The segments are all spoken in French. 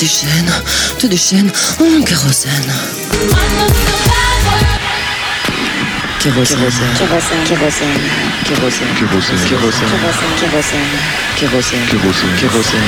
Des chaînes, tout des chaînes, oh, kérosène. Kérosène. Kérosène. Kérosène. Kérosène. Kérosène. Kérosène. Kérosène. Kérosène. Kérosène. Kérosène.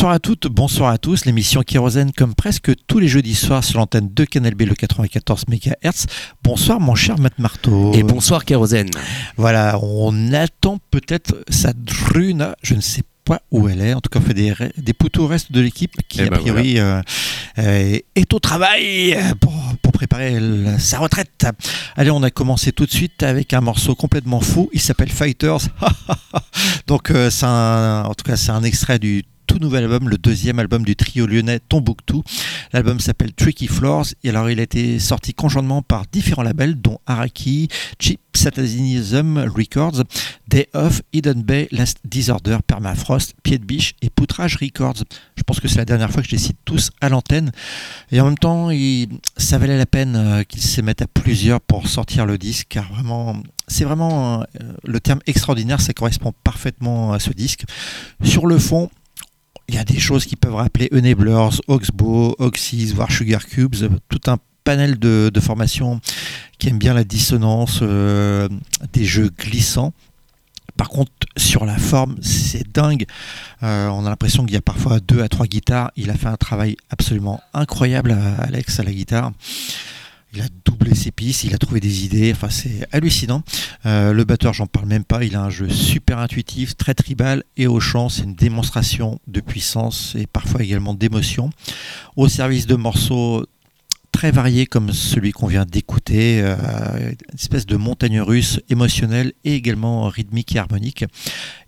Bonsoir à toutes, bonsoir à tous. L'émission Kérosène, comme presque tous les jeudis soirs sur l'antenne de Canal B, le 94 MHz. Bonsoir, mon cher Matt Marteau. Et bonsoir, Kérosène. Voilà, on attend peut-être sa druna, je ne sais pas où elle est. En tout cas, on fait des, des poutres au reste de l'équipe qui, Eh a ben priori, euh, euh, est au travail pour, pour préparer sa retraite. Allez, on a commencé tout de suite avec un morceau complètement fou. Il s'appelle Fighters. Donc, euh, c'est en tout cas, c'est un extrait du tout nouvel album, le deuxième album du trio lyonnais Tombouctou. L'album s'appelle Tricky Floors et alors il a été sorti conjointement par différents labels dont Araki, Cheap Satanism Records, Day Off, Hidden Bay, Last Disorder, Permafrost, Pied de Biche et Poutrage Records. Je pense que c'est la dernière fois que je les cite tous à l'antenne. Et en même temps, ça valait la peine euh, qu'ils se mettent à plusieurs pour sortir le disque car vraiment, c'est vraiment euh, le terme extraordinaire, ça correspond parfaitement à ce disque. Sur le fond, il y a des choses qui peuvent rappeler Enablers, Oxbow, Oxys, voire Sugar Cubes, euh, tout un panel de, formations qui aiment bien la dissonance, euh, des jeux glissants. Par contre, sur la forme, c'est dingue. Euh, on a l'impression qu'il y a parfois deux à trois guitares. Il a fait un travail absolument incroyable, à Alex, à la guitare. Il a doublé ses pistes, il a trouvé des idées, enfin c'est hallucinant. Euh, le batteur, j'en parle même pas, il a un jeu super intuitif, très tribal et au chant, c'est une démonstration de puissance et parfois également d'émotion. Au service de morceaux très variés comme celui qu'on vient d'écouter, euh, une espèce de montagne russe émotionnelle et également rythmique et harmonique.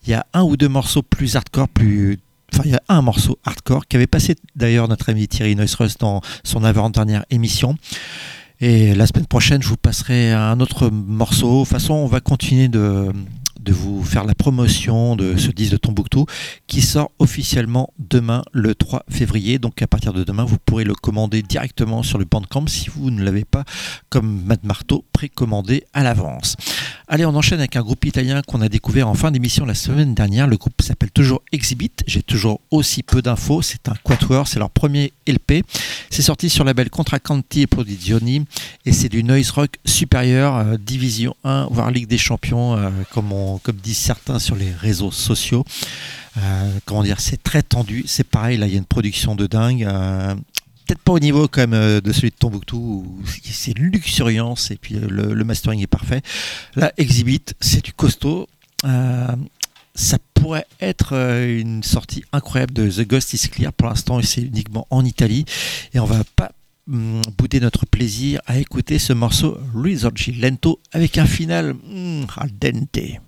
Il y a un ou deux morceaux plus hardcore, plus Enfin, il y a un morceau hardcore qui avait passé d'ailleurs notre ami Thierry Neusrust dans son avant-dernière émission. Et la semaine prochaine, je vous passerai un autre morceau. De toute façon, on va continuer de, de vous faire la promotion de ce disque de Tombouctou qui sort officiellement demain le 3 février. Donc à partir de demain, vous pourrez le commander directement sur le Bandcamp si vous ne l'avez pas, comme Matt Marteau, précommandé à l'avance. Allez, on enchaîne avec un groupe italien qu'on a découvert en fin d'émission la semaine dernière. Le groupe s'appelle toujours Exhibit. J'ai toujours aussi peu d'infos. C'est un quatuor, c'est leur premier LP. C'est sorti sur le label Contracanti e Prodigioni et c'est du noise rock supérieur, euh, division 1, voire Ligue des Champions, euh, comme, on- comme disent certains sur les réseaux sociaux. Euh, comment dire, c'est très tendu. C'est pareil, là, il y a une production de dingue. euh, Peut-être pas au niveau quand même euh, de celui de Tombouctou, c'est luxuriance et puis le, mastering est parfait. Là, Exhibit, c'est du costaud. Ça pourrait être une sortie incroyable de The Ghost is Clear. Pour l'instant, c'est uniquement en Italie. Et on va pas hum, bouder notre plaisir à écouter ce morceau Risorgi Lento avec un final hum, al dente.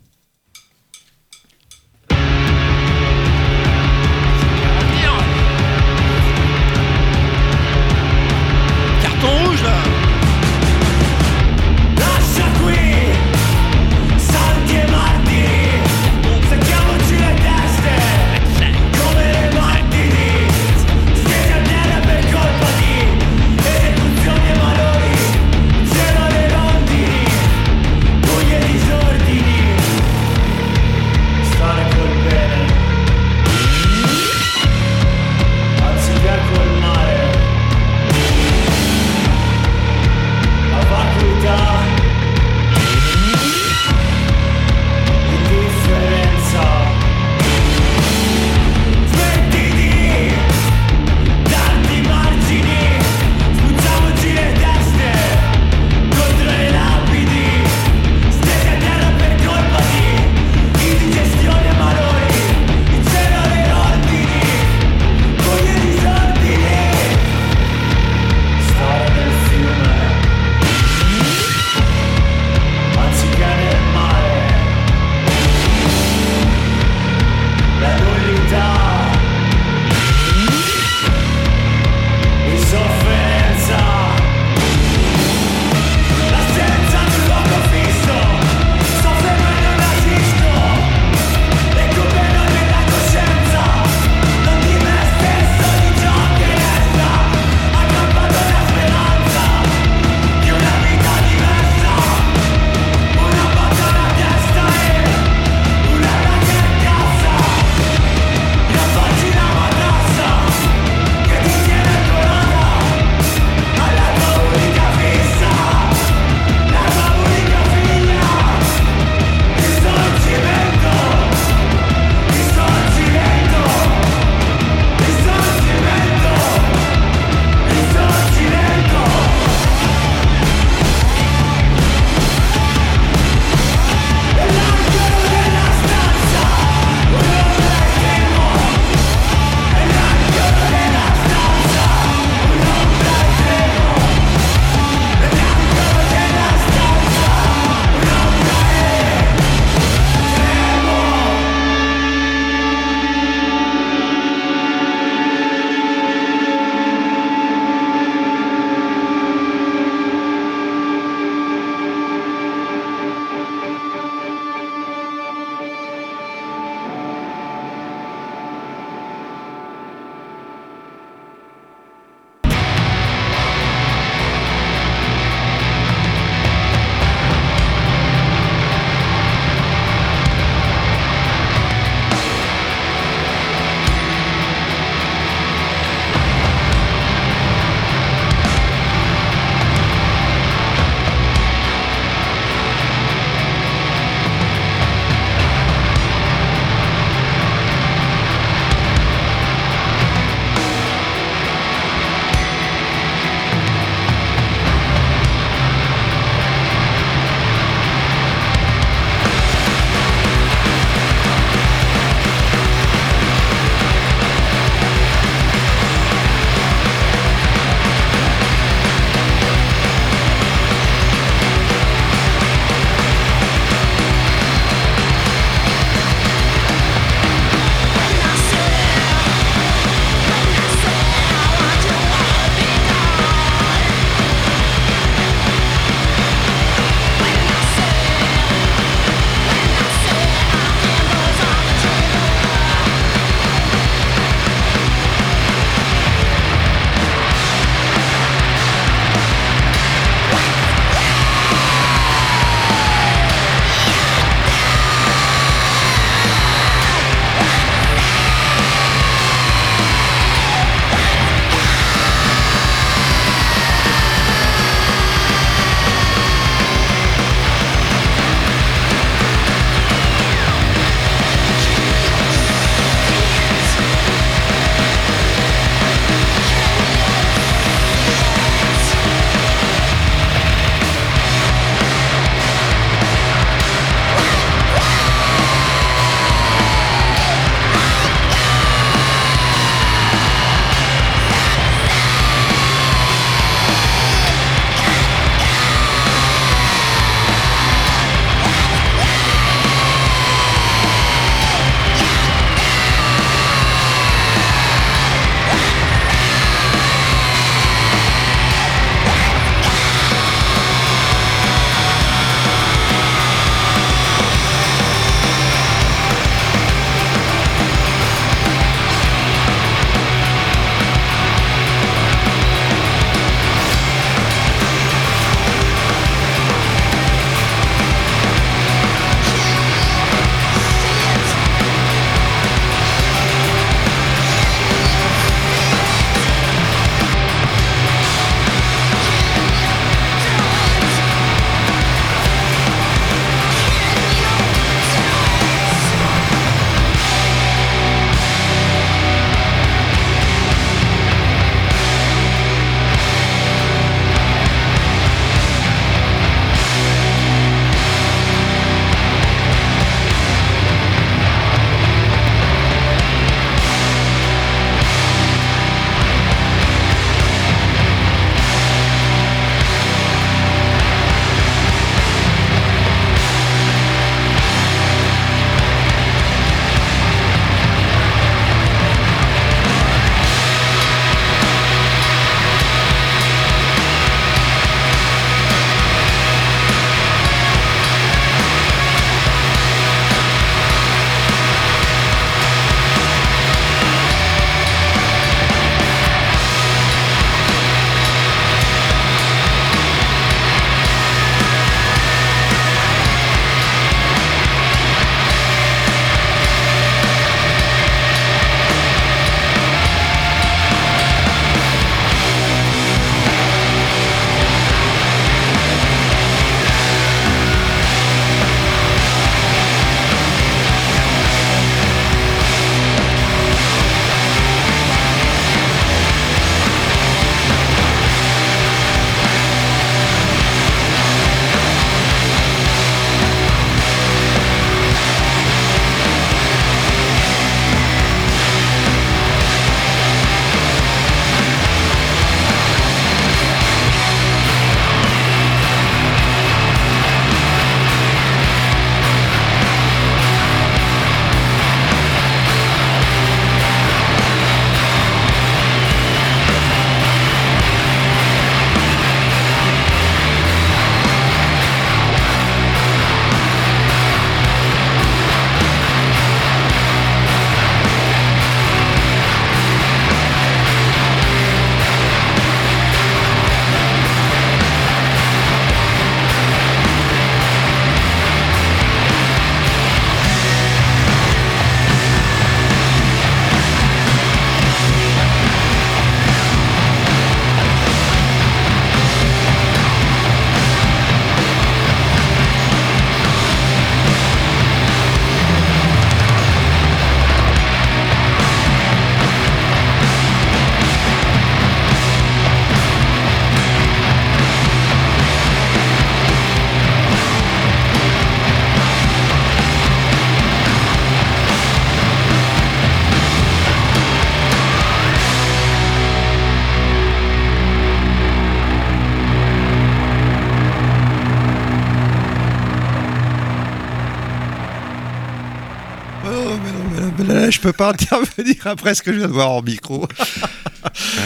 Peux pas intervenir après ce que je viens de voir en micro.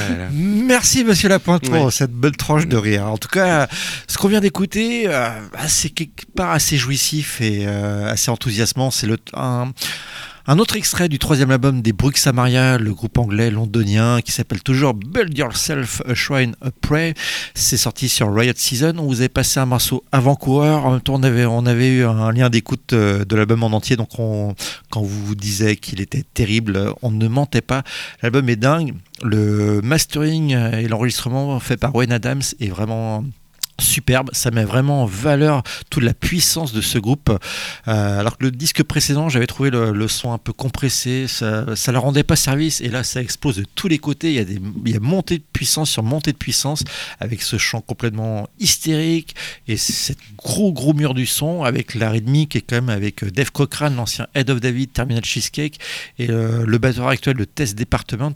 Voilà. Merci Monsieur Lapointe pour cette belle tranche de rire. En tout cas, ce qu'on vient d'écouter, euh, bah, c'est quelque part assez jouissif et euh, assez enthousiasmant. C'est le un, un autre extrait du troisième album des Brooks Samaria, le groupe anglais londonien qui s'appelle toujours Build Yourself a Shrine a Pray. C'est sorti sur Riot Season. On vous avait passé un morceau avant-coureur. En même temps, on avait, eu un lien d'écoute euh, de l'album en entier. Donc, on, quand vous vous disiez qu'il était terrible, on ne mentait pas. L'album est dingue. Le mastering et l'enregistrement fait par Wayne Adams est vraiment superbe, ça met vraiment en valeur toute la puissance de ce groupe. Euh, alors que le disque précédent, j'avais trouvé le, son un peu compressé, ça ne leur rendait pas service, et là ça explose de tous les côtés, il y a, des, il montée de puissance sur montée de puissance, avec ce chant complètement hystérique, et cet gros gros mur du son, avec la rythmique, et quand même avec Dave Cochran, l'ancien Head of David, Terminal Cheesecake, et euh, le batteur actuel de Test Department.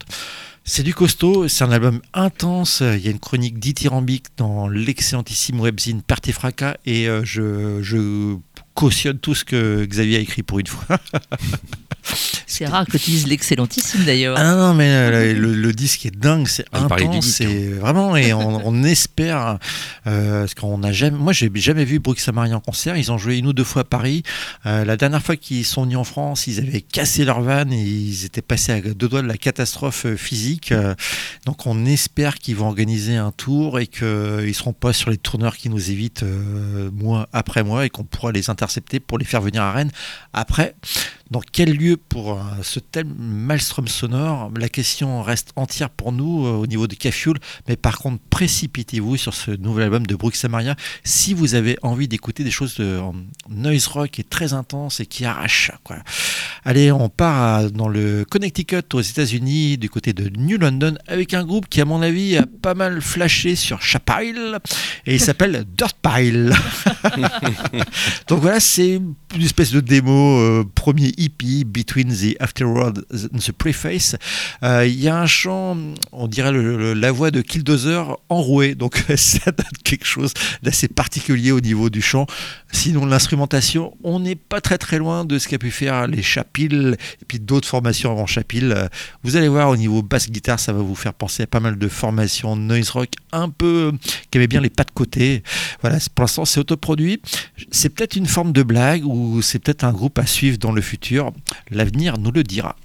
C'est du costaud, c'est un album intense. Il y a une chronique dithyrambique dans l'excellentissime webzine Party Fracas et euh, je, je cautionne tout ce que Xavier a écrit pour une fois. C'est rare que tu dises l'excellentissime d'ailleurs. Ah non, non, mais euh, le, le disque est dingue, c'est Ah, intense, c'est vraiment et on, on espère euh, parce qu'on n'a jamais, moi j'ai jamais vu Brooks Samaria en concert. Ils ont joué une ou deux fois à Paris. Euh, la dernière fois qu'ils sont venus en France, ils avaient cassé leur van et ils étaient passés à deux doigts de la catastrophe euh, physique. Euh, donc on espère qu'ils vont organiser un tour et qu'ils seront pas sur les tourneurs qui nous évitent euh, mois après mois et qu'on pourra les intercepter pour les faire venir à Rennes. Après, dans quel lieu pour euh, ce tel maelstrom sonore? La question reste entière pour nous euh, au niveau de Cafioul, mais par contre, précipitez-vous sur ce nouvel album de Brooks Samaria si vous avez envie d'écouter des choses de noise rock qui est très intense et qui arrache. Quoi. Allez, on part dans le Connecticut aux États-Unis, du côté de New London, avec un groupe qui, à mon avis, a pas mal flashé sur Chapile et il s'appelle Dirt Pile. Donc voilà, c'est une espèce de démo, euh, premier hippie, Between the Afterworld and the Preface. Euh, Il y a un chant, on dirait la voix de Killdozer enrouée, donc ça donne quelque chose d'assez particulier au niveau du chant. Sinon, l'instrumentation, on n'est pas très très loin de ce qu'a pu faire les Chapil et puis d'autres formations avant Chapil. Vous allez voir au niveau basse guitare, ça va vous faire penser à pas mal de formations noise rock un peu qui aimaient bien les pas de côté. Voilà, pour l'instant, c'est autoproduit. C'est peut-être une forme de blague ou c'est peut-être un groupe à suivre dans le futur. L'avenir nous le dira.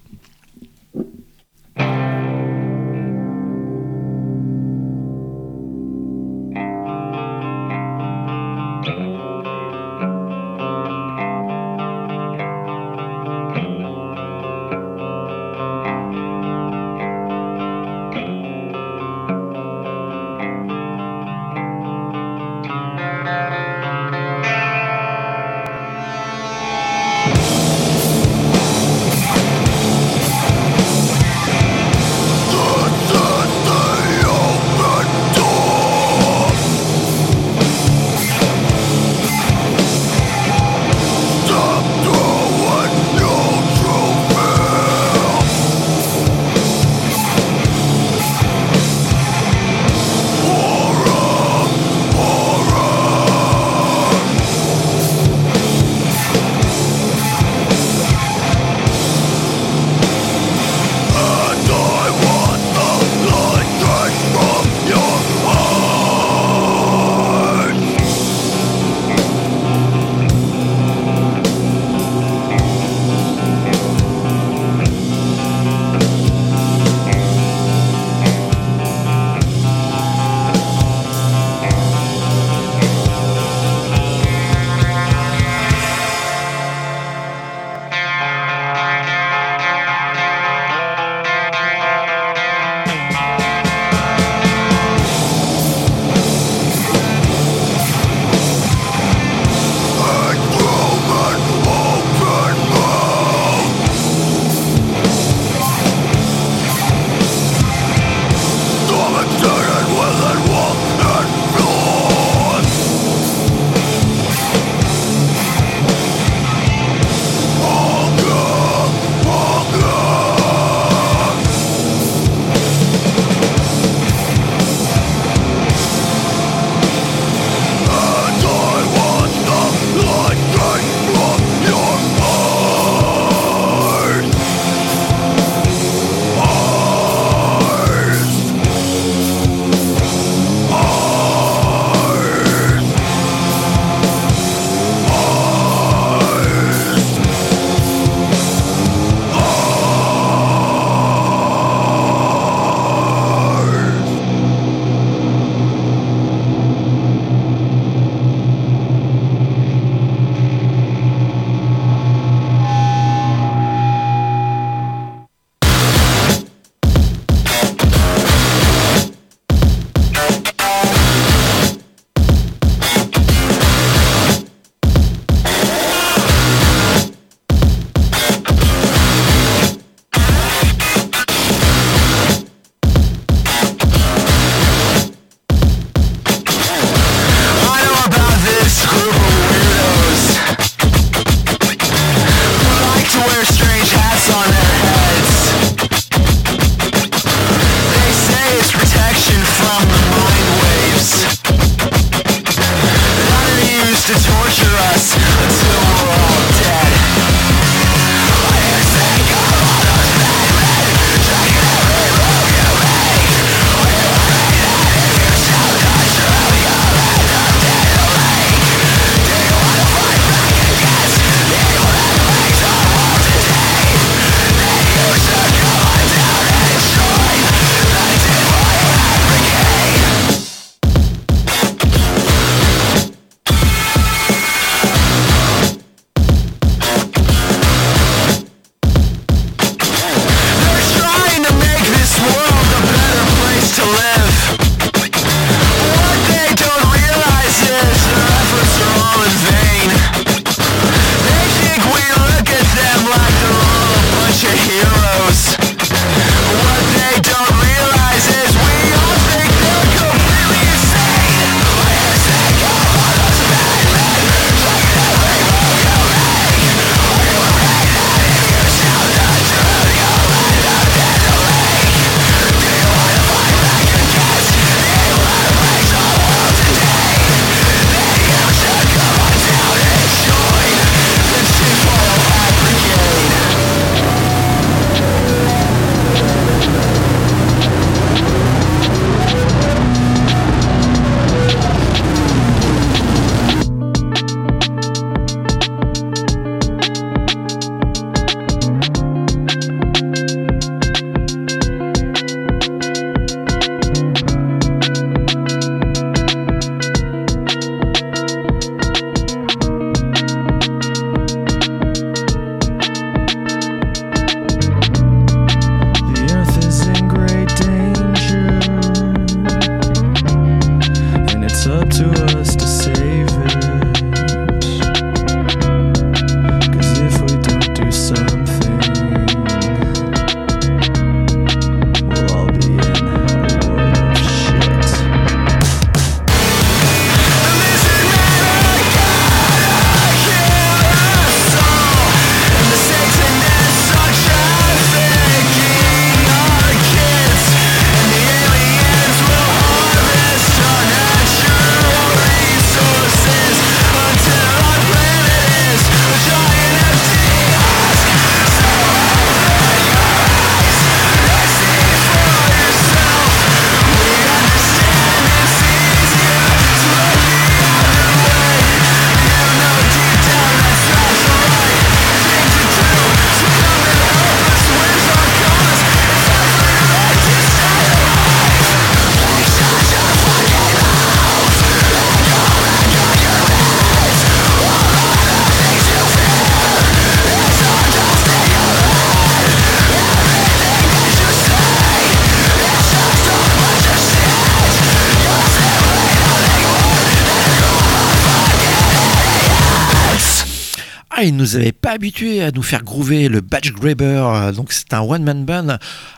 Il nous avait pas habitués à nous faire groover le Badge Grabber. euh, Donc, c'est un one-man band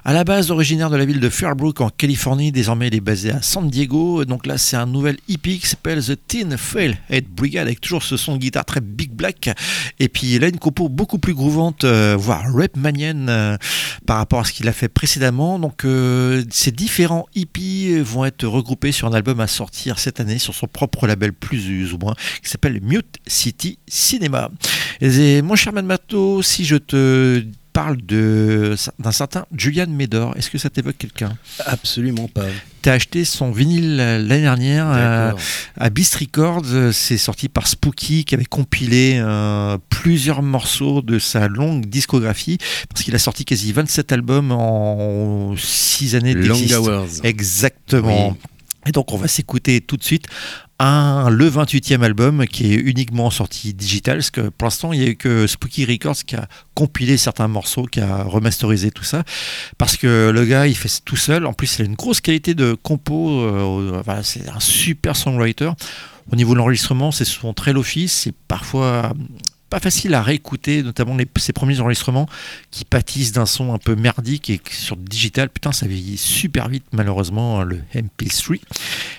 à la base originaire de la ville de Fairbrook en Californie. Désormais, il est basé à San Diego. Donc là, c'est un nouvel EP qui s'appelle The Tin Fail Head Brigade avec toujours ce son de guitare très big black. Et puis, il a une compo beaucoup plus groovante, euh, voire rap manienne euh, par rapport à ce qu'il a fait précédemment. Donc, euh, ces différents EP vont être regroupés sur un album à sortir cette année sur son propre label plus ou moins qui s'appelle Mute City Cinema. Et mon cher Manmato, si je te parle d'un certain Julian Medor, est-ce que ça t'évoque quelqu'un? Absolument pas. T'as acheté son vinyle euh, l'année dernière euh, à Beast Records, euh, c'est sorti par Spooky qui avait compilé euh, plusieurs morceaux de sa longue discographie parce qu'il a sorti quasi 27 albums en 6 années Long d'existence. Hours. Exactement. Oui. Et donc on va s'écouter tout de suite un, le 28e album qui est uniquement sorti digital, parce que pour l'instant il n'y a eu que Spooky Records qui a compilé certains morceaux, qui a remasterisé tout ça, parce que le gars il fait tout seul, en plus il a une grosse qualité de compo, euh, voilà, c'est un super songwriter. Au niveau de l'enregistrement, c'est souvent très lofi, c'est parfois pas facile à réécouter, notamment les, ses premiers enregistrements qui pâtissent d'un son un peu merdique et sur digital, putain, ça vieillit super vite, malheureusement, le MP3.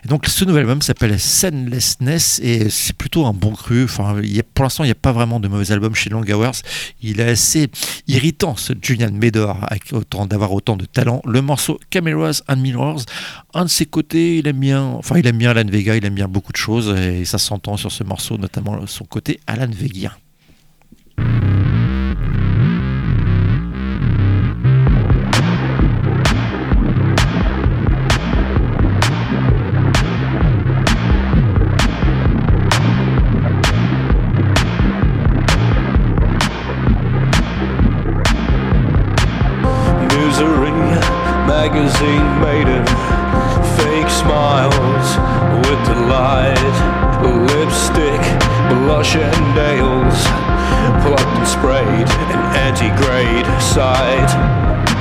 Et donc, ce nouvel album s'appelle Senlessness et c'est plutôt un bon cru. Enfin, pour l'instant, il n'y a pas vraiment de mauvais albums chez Long Hours. Il est assez irritant, ce Julian Medor, autant d'avoir autant de talent. Le morceau Cameras and Mirrors, un de ses côtés, il aime bien, enfin, il aime bien Alan Vega, il aime bien beaucoup de choses et ça s'entend sur ce morceau, notamment son côté Alan Vegien. An anti-grade side.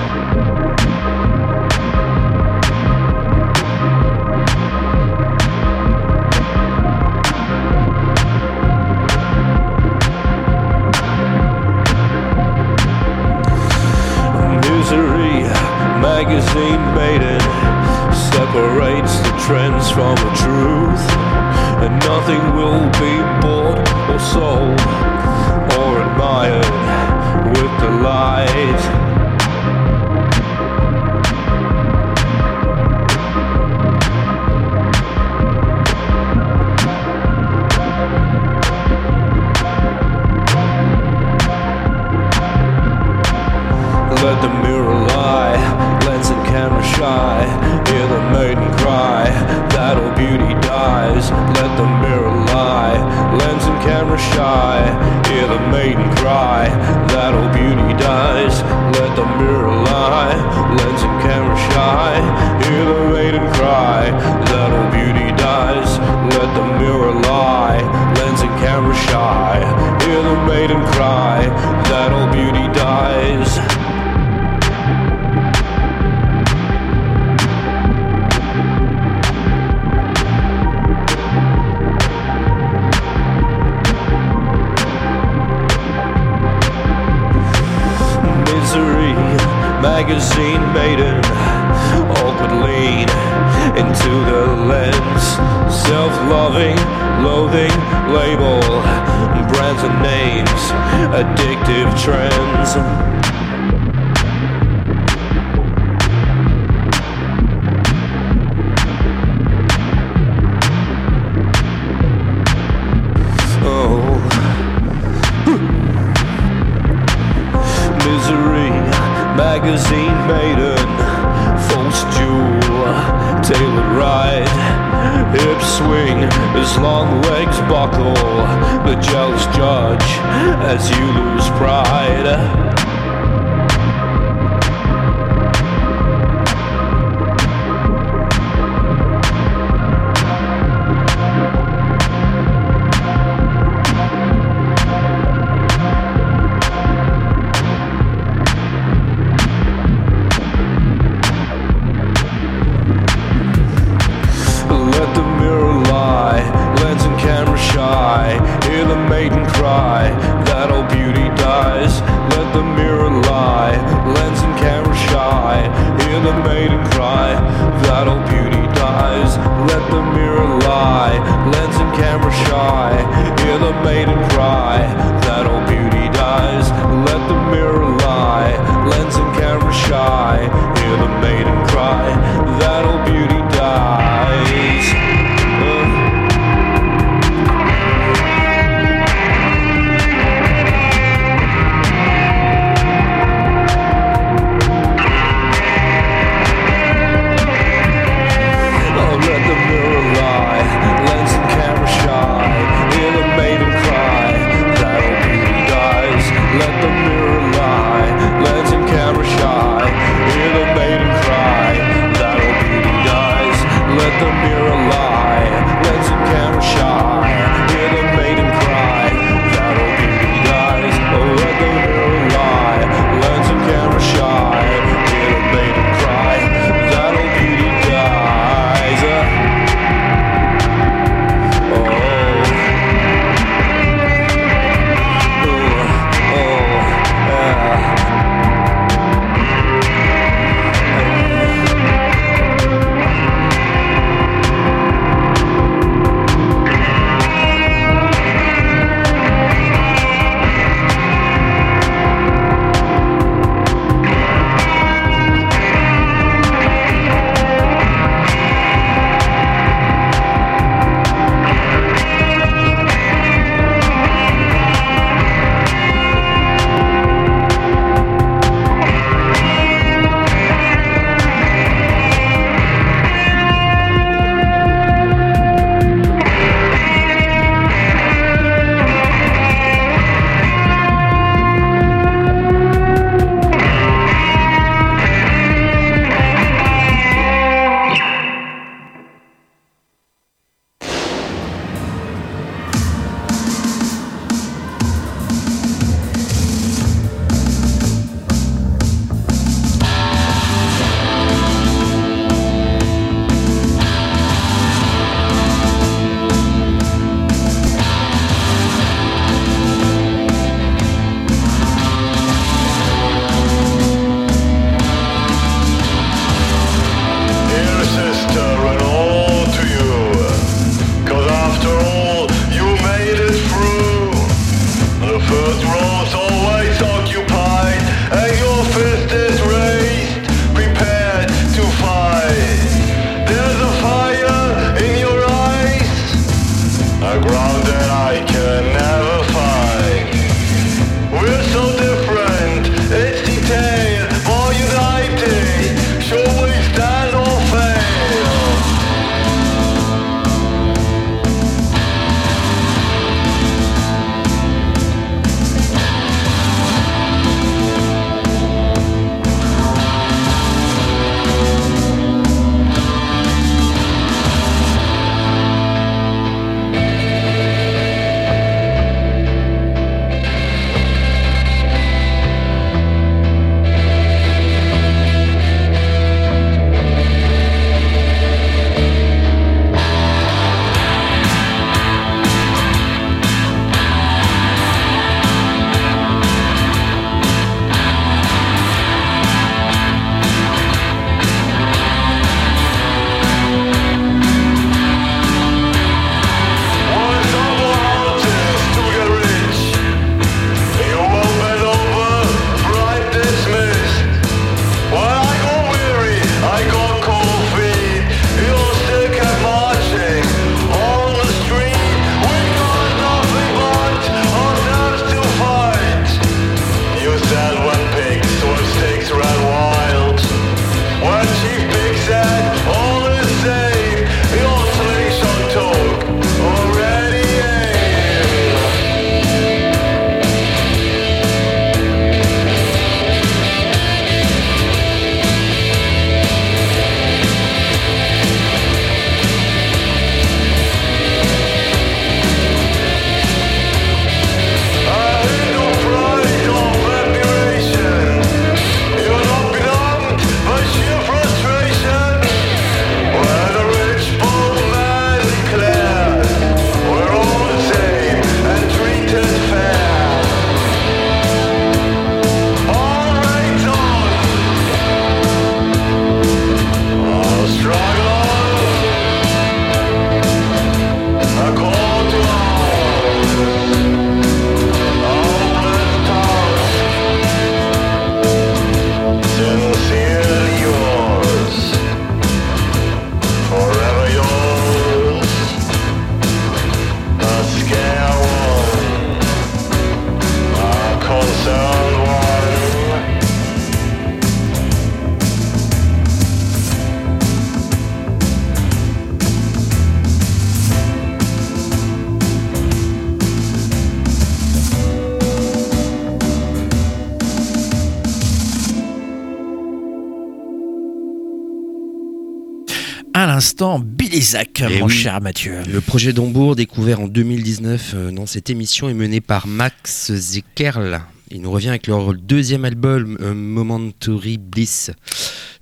Zach, Eh mon oui. cher Mathieu. Le projet d'Hambourg, découvert en 2019 euh, dans cette émission, est mené par Max Zekerl. Il nous revient avec leur deuxième album, Momentary Bliss.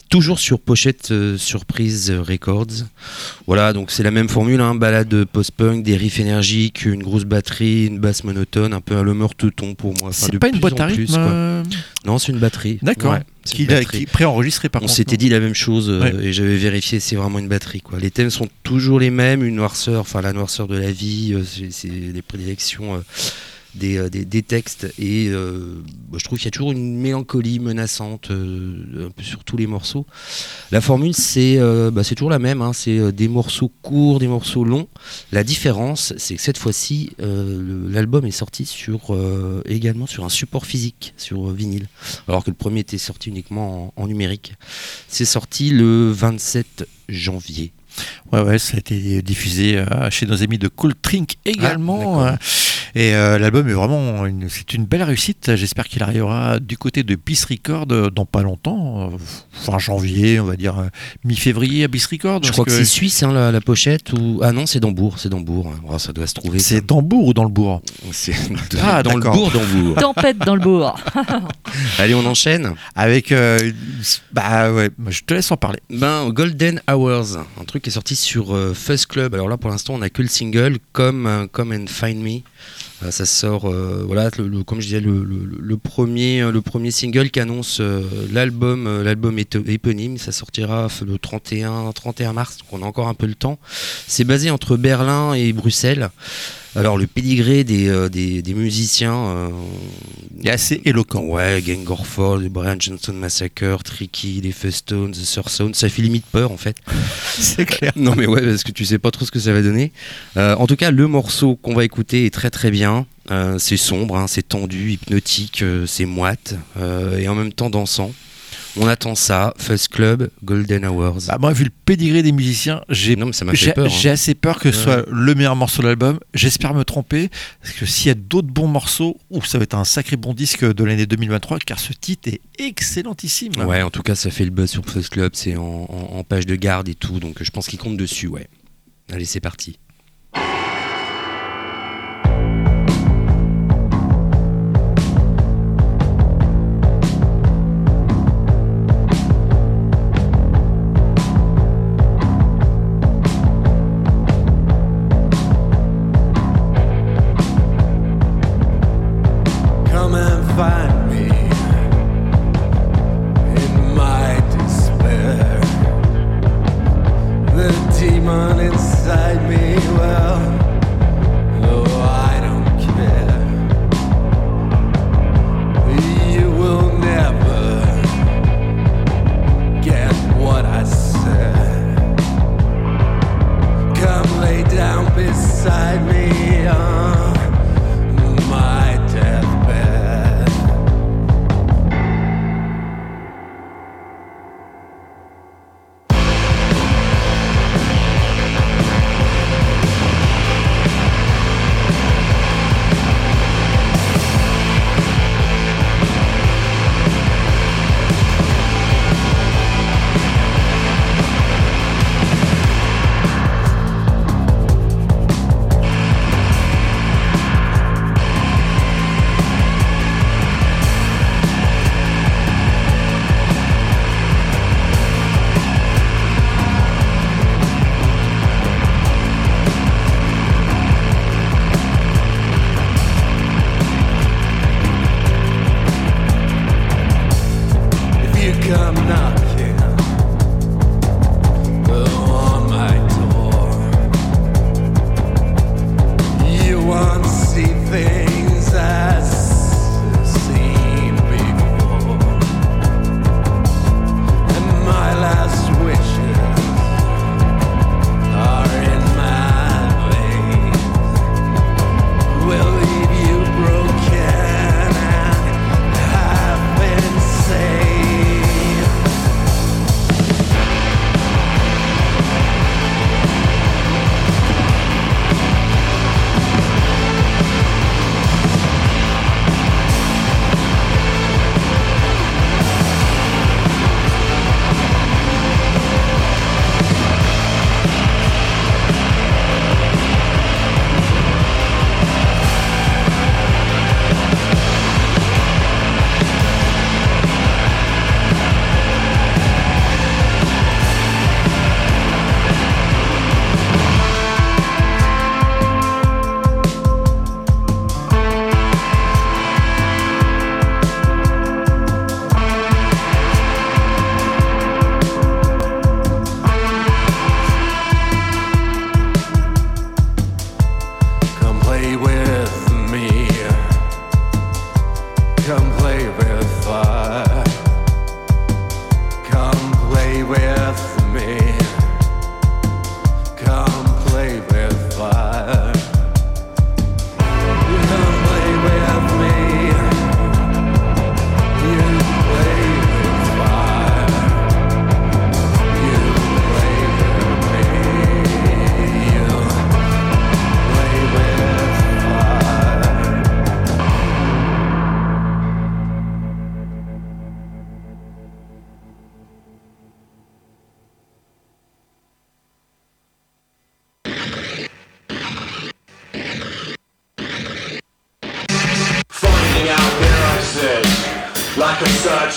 Toujours sur pochette euh, Surprise Records. Voilà, donc c'est la même formule, hein, balade post-punk, des riffs énergiques, une grosse batterie, une basse monotone, un peu à l'humeur teuton pour moi. Enfin, C'est pas une plus boîte à plus, rythme euh, Non, c'est une batterie. D'accord. Ouais, qui, qui est préenregistré par On s'était dit la même chose euh, Ouais. et j'avais vérifié, c'est vraiment une batterie. Quoi. Les thèmes sont toujours les mêmes, une noirceur, enfin la noirceur de la vie, euh, c'est c'est les prédilections euh, des, euh, des, des textes et euh, bah, je trouve qu'il y a toujours une mélancolie menaçante euh, un peu sur tous les morceaux. La formule c'est bah, c'est toujours la même, hein, c'est des morceaux courts, des morceaux longs. La différence c'est que cette fois-ci l'album est sorti sur également sur un support physique, sur vinyle, alors que le premier était sorti uniquement en, en numérique. C'est sorti le 27 janvier. Ouais, ouais, ça a été diffusé euh, chez nos amis de Cool Trink également. Ah, euh, et euh, l'album est vraiment une, c'est une belle réussite. J'espère qu'il arrivera du côté de Peace Record euh, dans pas longtemps, euh, fin janvier, on va dire euh, mi-février à Peace Record. Je crois que, c'est suisse hein, la, la pochette ou ah non c'est d'Hambourg, c'est d'Hambourg. hein. Oh, ça doit se trouver. c'est Tambour ou dans le bourg C'est Ah, dans le bourg d'Hambourg. Tempête dans le bourg. Allez, on enchaîne. Avec, euh, bah ouais, moi, je te laisse en parler. Ben, Golden Hours, un truc qui est sorti sur euh, Fuzz Club. Alors là, pour l'instant, on a que le single, Come, Come and Find Me. Euh, ça sort, euh, voilà, le, le- comme je disais, le, le- premier, euh, le premier single qui annonce l'album, l'album éponyme. Ça sortira le 31, 31 mars, donc on a encore un peu le temps. C'est basé entre Berlin et Bruxelles. Alors le pédigré des, euh, des, des musiciens, euh, est assez éloquent. ouais, Gang Orford, le Brian Johnson Massacre, Tricky, les Festones, The Sursound, ça fait limite peur en fait. C'est clair. Non mais ouais, parce que tu sais pas trop ce que ça va donner. Euh, en tout cas, le morceau qu'on va écouter est très très bien. C'est sombre, hein, c'est tendu, hypnotique, c'est moite et en même temps dansant. On attend ça, Fuzz Club, Golden Hours. Bah, moi, vu le pédigré des musiciens, j'ai hein. assez peur que ce Ouais. soit le meilleur morceau de l'album. J'espère me tromper, parce que s'il y a d'autres bons morceaux, ou ça va être un sacré bon disque de l'année 2023, car ce titre est excellentissime. Ouais, en tout cas, ça fait le buzz sur Fuzz Club, c'est en, en- en page de garde et tout, donc je pense qu'il compte dessus, ouais. Allez, c'est parti.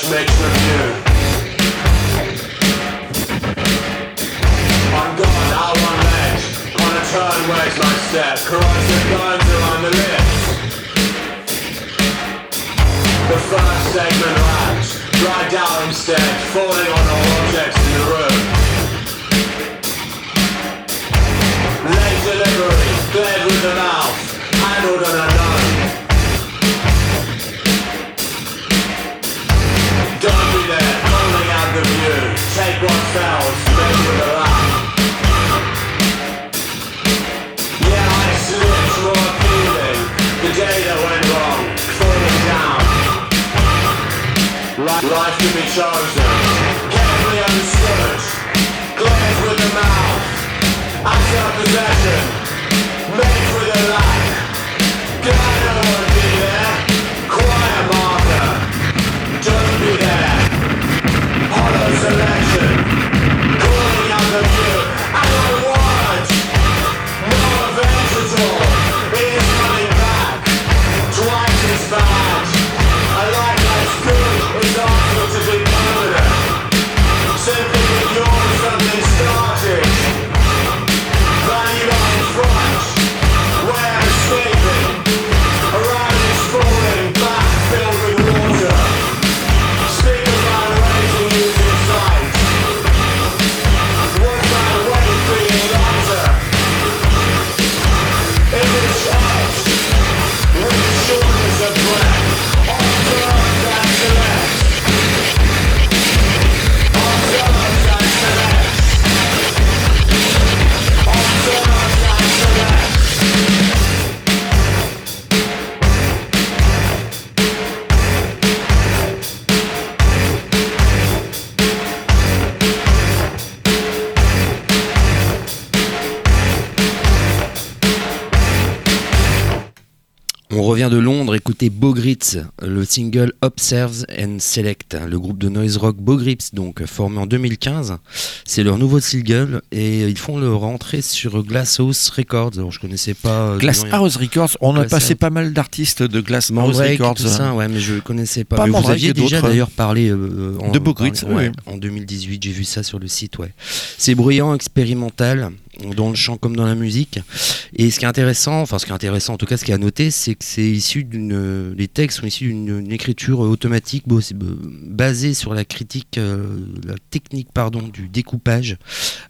A Écouter Bogritz, le single Observes and Select, le groupe de noise rock Bogritz, donc formé en 2015. C'est leur nouveau single et ils font leur rentrée sur Glasshouse Records. Alors je connaissais pas. euh, Glass disons, House Records, on a passé House. pas mal d'artistes de Glass House Mandrake et Records. tout ça, ouais, mais je connaissais pas. Pas mais vous aviez déjà d'ailleurs parlé euh, en, De Bogritz, parlé- ouais, oui. en 2018, j'ai vu ça sur le site, ouais. C'est bruyant, expérimental, dans le chant comme dans la musique. Et ce qui est intéressant, enfin ce qui est intéressant en tout cas, ce qui est à noter, c'est que c'est issu d'une, les textes sont issus d'une écriture automatique euh, basée sur la critique, euh, la technique pardon du découpage.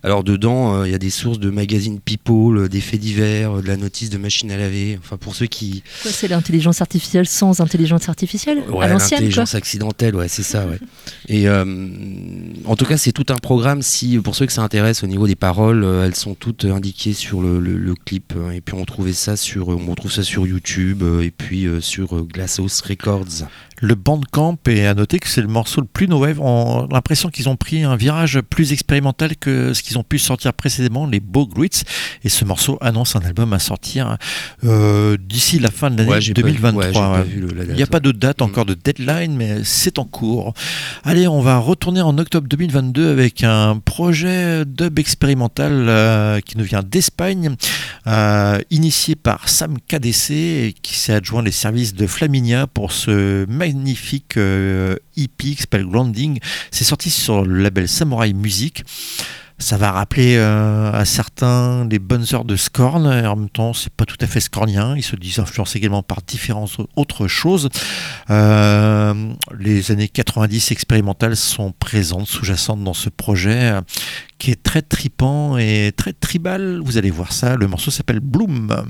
Alors dedans, euh, il y a des sources de magazines People, des faits divers, de la notice de machine à laver. Enfin pour ceux qui Quoi, c'est l'intelligence artificielle sans intelligence artificielle Ouais, À l'ancienne, quoi l'intelligence accidentelle, ouais, c'est ça, ouais. Et euh, en tout cas, c'est tout un programme. Si pour ceux que ça intéresse, au niveau des paroles, elles sont toutes indiquées sur le, clip. euh, Et puis on ça sur, on retrouve ça sur YouTube euh, et puis euh, sur euh, Glasshouse Records. Le Bandcamp, et à noter que c'est le morceau le plus no wave. On a l'impression qu'ils ont pris un virage plus expérimental que ce qu'ils ont pu sortir précédemment, les Beau Grits. Et ce morceau annonce un album à sortir euh, d'ici la fin de l'année Ouais, j'ai pas- 2023. ouais, j'ai pas ouais. vu le- la Il n'y a pas de date encore de deadline, mais c'est en cours. Allez, on va retourner en octobre 2022 avec un projet dub expérimental euh, qui nous vient d'Espagne, euh, initié par Sam KDC, et qui s'est adjoint les services de Flaminia pour ce magnifique euh, EP qui s'appelle Grounding. C'est sorti sur le label Samurai Music. Ça va rappeler euh, à certains les bonnes heures de Scorn. En même temps, c'est pas tout à fait scornien. Ils se disent influencés également par différentes autres choses. Euh, les années 90 expérimentales sont présentes, sous-jacentes dans ce projet euh, qui est très tripant et très tribal. Vous allez voir ça. Le morceau s'appelle Bloom.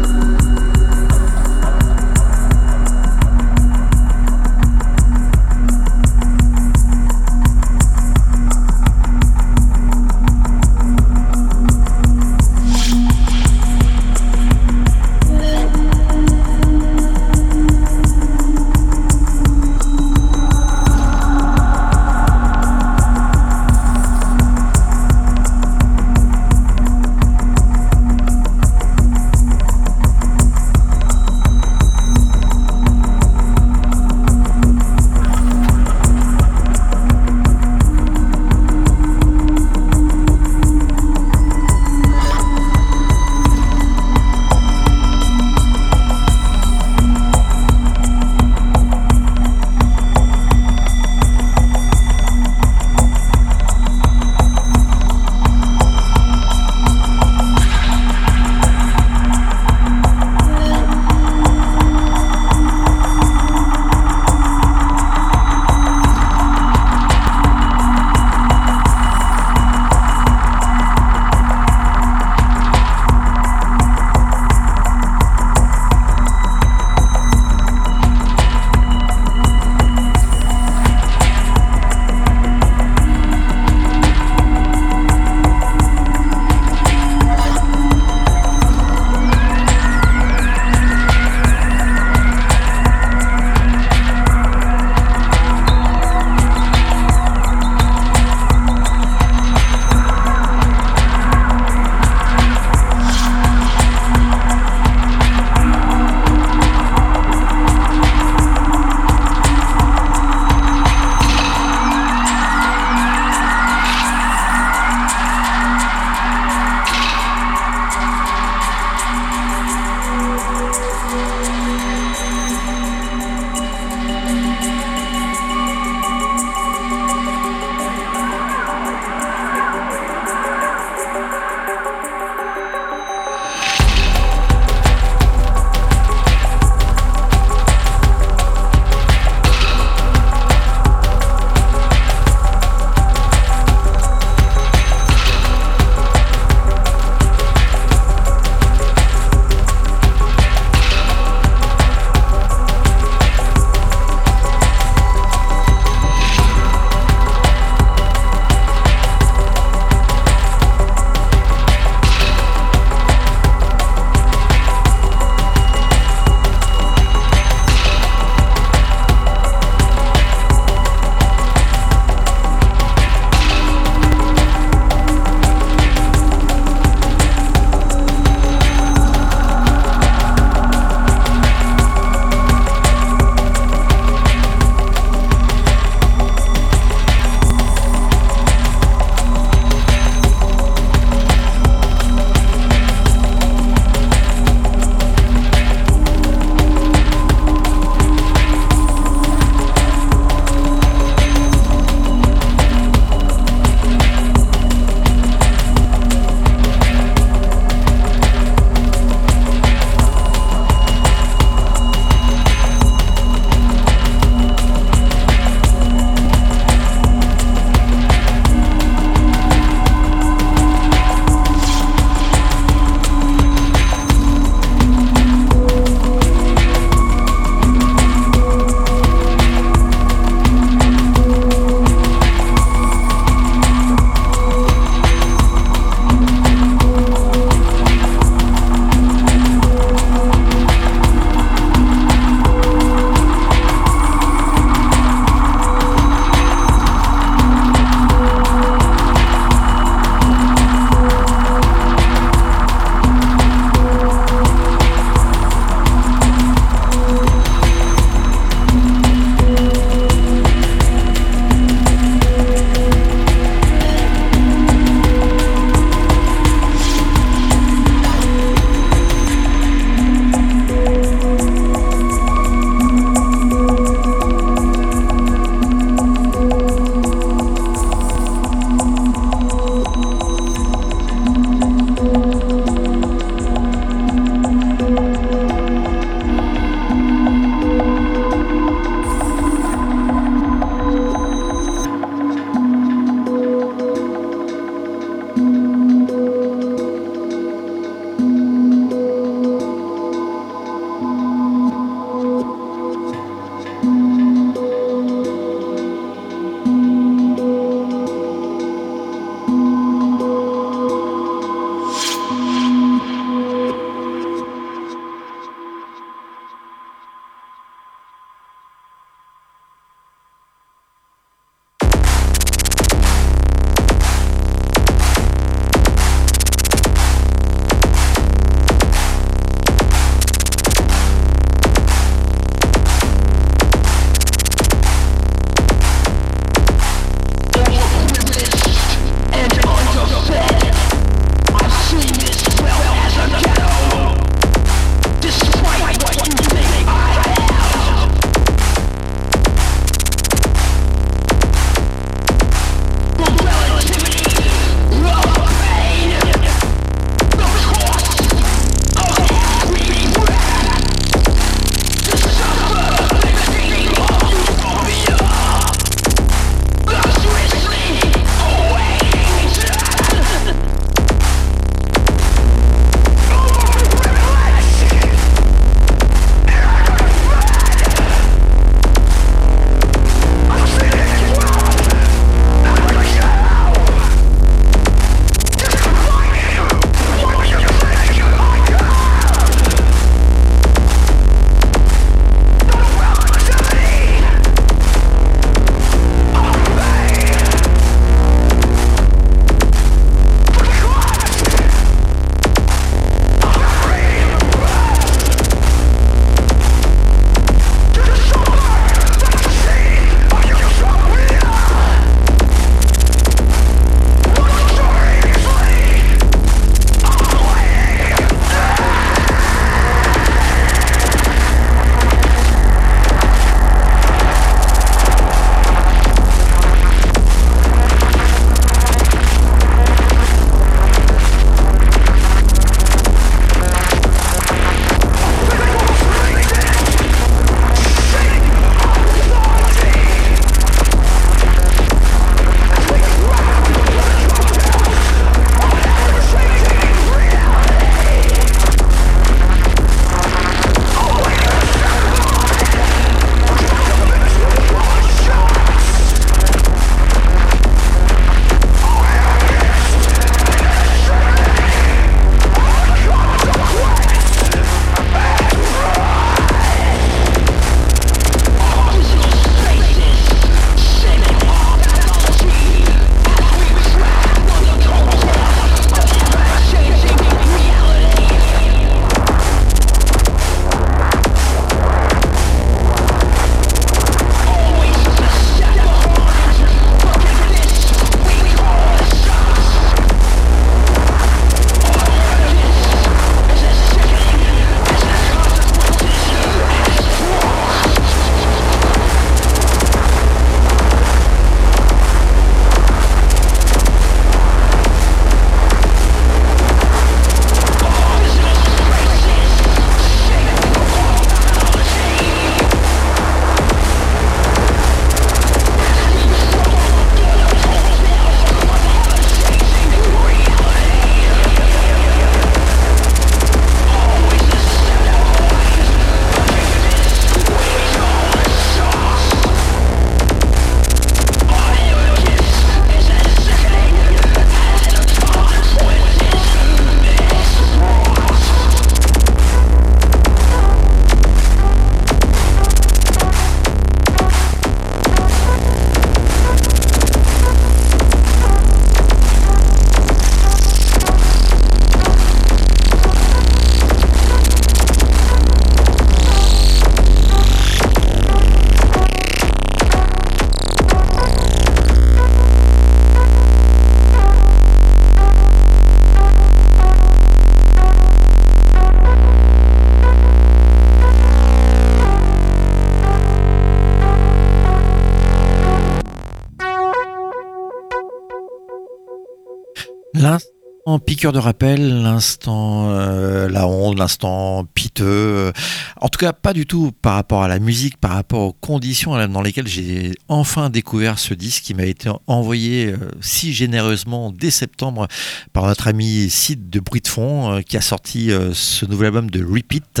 En piqûre de rappel, l'instant euh, la honte, l'instant piteux. euh, En tout cas, pas du tout par rapport à la musique, par rapport aux conditions dans lesquelles j'ai enfin découvert ce disque qui m'a été envoyé euh, si généreusement dès septembre par notre ami Sid de Bruit de Fond qui a sorti ce nouvel album de Repeat.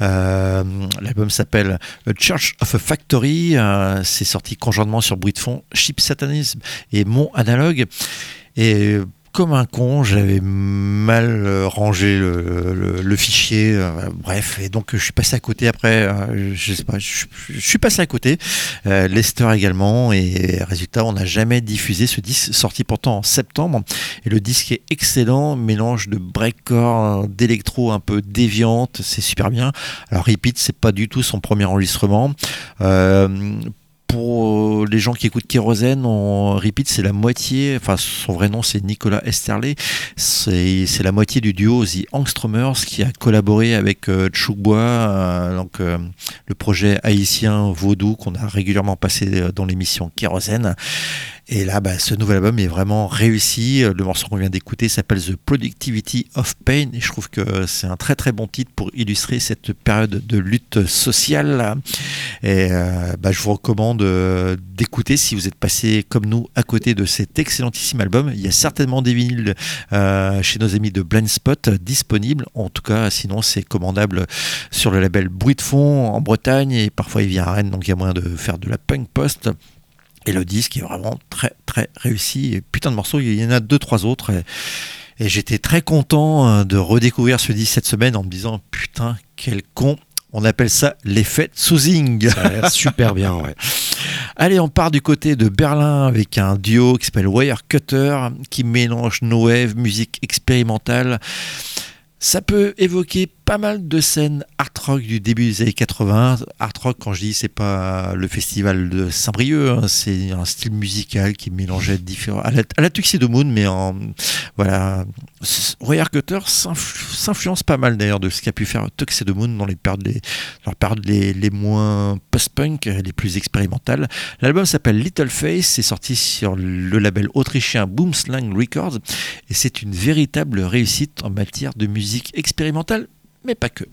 L'album s'appelle Church of a Factory. C'est sorti conjointement sur Bruit de Fond, Chip Satanism et Mon Analogue. Et comme un con, j'avais mal euh, rangé le, fichier, euh, bref, et donc je suis passé à côté après, euh, je sais pas, je, suis passé à côté, Lester également, et résultat, on n'a jamais diffusé ce disque, sorti pourtant en septembre, et le disque est excellent, mélange de breakcore, d'électro un peu déviante, c'est super bien. Alors Repeat, c'est pas du tout son premier enregistrement. Euh, pour les gens qui écoutent Kérosène, on repeat, c'est la moitié, enfin son vrai nom c'est Nicolas Esterlé, c'est la moitié du duo The Angstromers qui a collaboré avec euh, euh, donc euh, le projet haïtien Vaudou qu'on a régulièrement passé euh, dans l'émission Kérosène. Et là, bah, ce nouvel album est vraiment réussi. Le morceau qu'on vient d'écouter s'appelle The Productivity of Pain je trouve que c'est un très très bon titre pour illustrer cette période de lutte sociale. Et euh, bah, je vous recommande euh, d'écouter si vous êtes passé comme nous à côté de cet excellentissime album. Il y a certainement des vinyles euh, chez nos amis de Blind Spot disponibles. En tout cas, sinon c'est commandable sur le label Bruit de fond en Bretagne et parfois il vient à Rennes, donc il y a moyen de faire de la punk post. Et le disque est vraiment très très réussi. Et putain de morceaux, il y en a deux trois autres. Et, et j'étais très content euh, de redécouvrir ce disque cette semaine en me disant putain quel con. On appelle ça l'effet Souzing. Ça a l'air super bien, ouais. Allez, on part du côté de Berlin avec un duo qui s'appelle Wirecutter qui mélange no wave, musique expérimentale. Ça peut évoquer pas mal de scènes art rock du début des années 80. Art rock, quand je dis, c'est pas le festival de Saint-Brieuc, hein, c'est un style musical qui mélangeait différents. à la, à la Tuxedo Moon, mais en voilà. Wirecutter s'influ- s'influence pas mal d'ailleurs de ce qu'a pu faire Tuxedo Moon dans les périodes les, périodes les, les moins post-punk, les plus expérimentales. L'album s'appelle Little Face, c'est sorti sur le label autrichien Boomslang Records et c'est une véritable réussite en matière de musique expérimentale, mais pas que.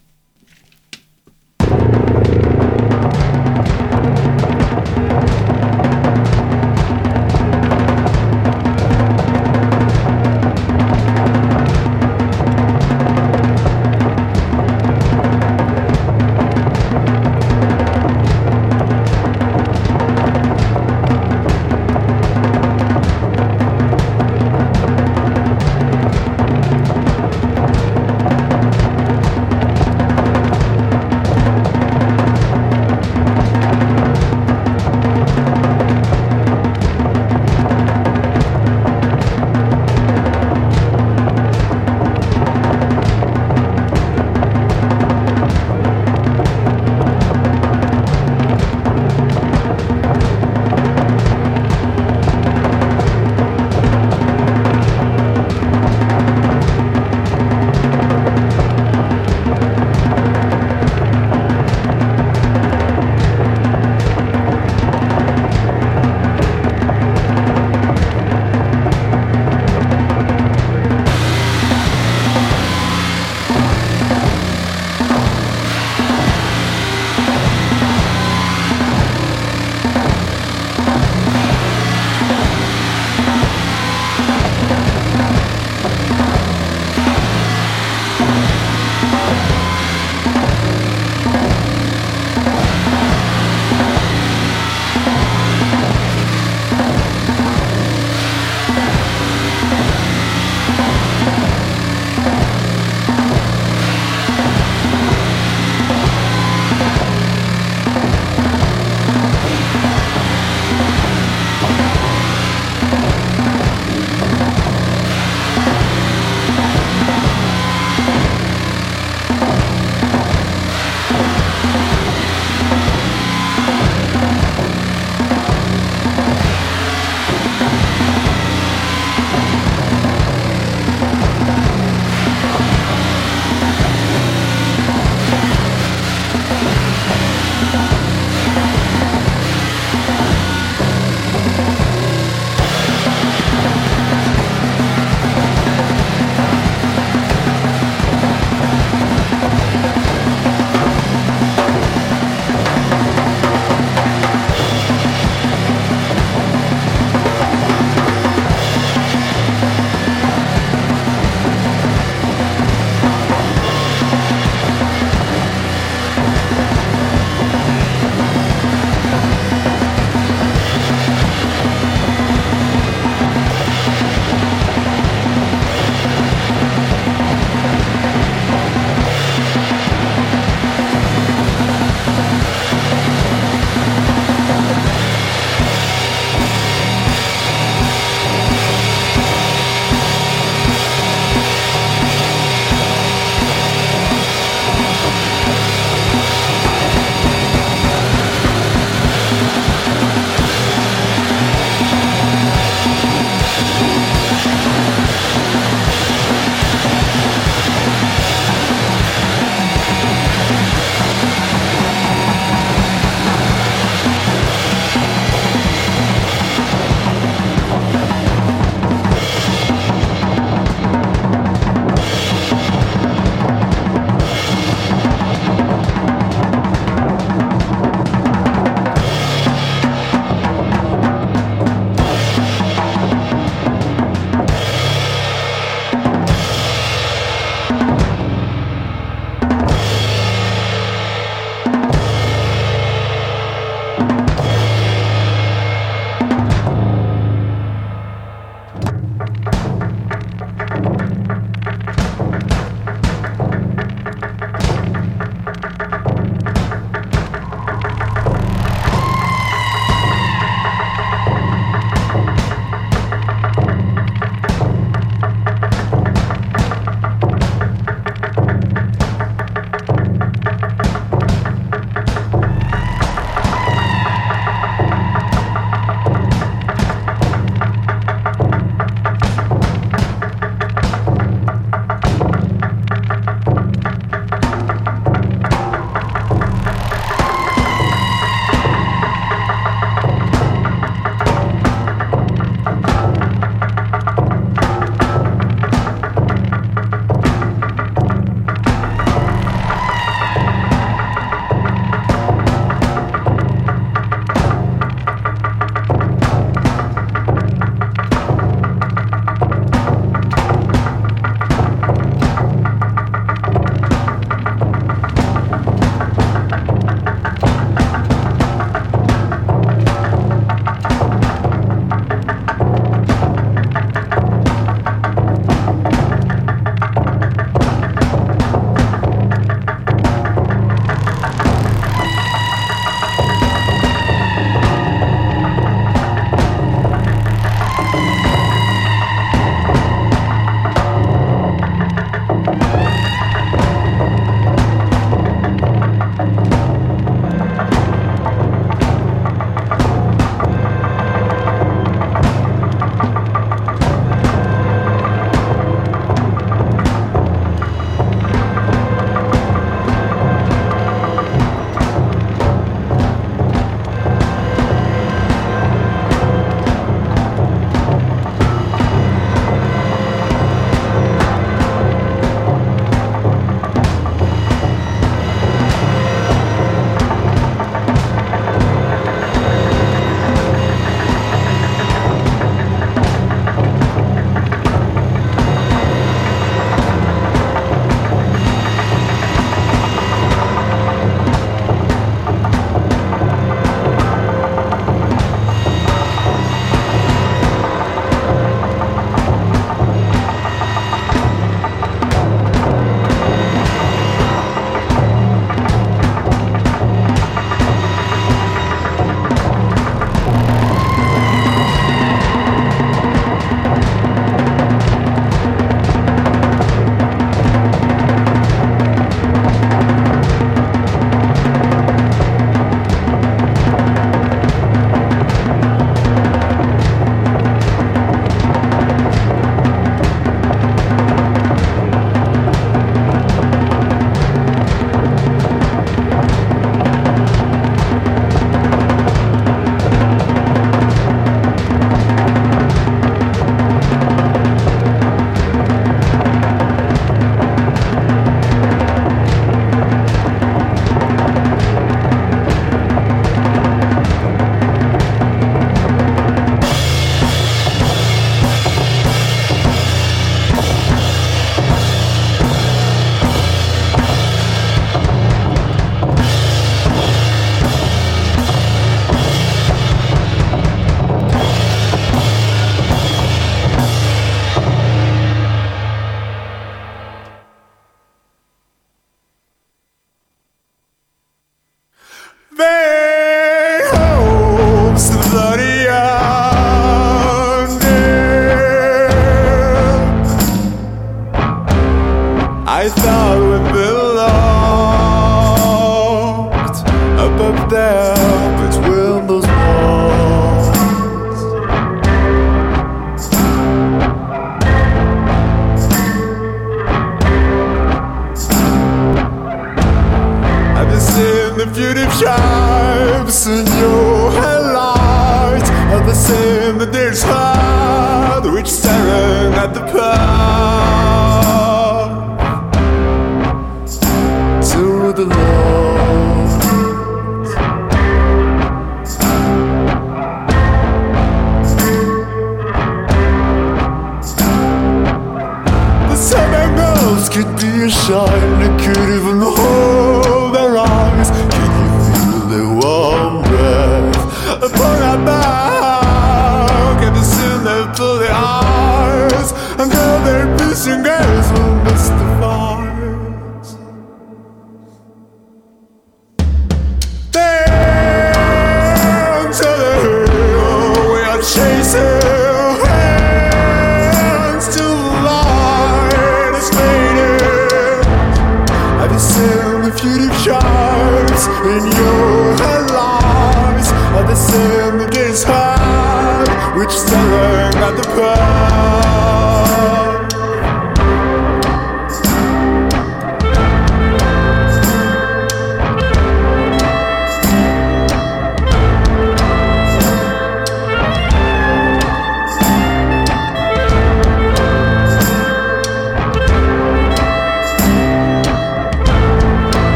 Gaps in your light are the same that there's hard, which staring at the past.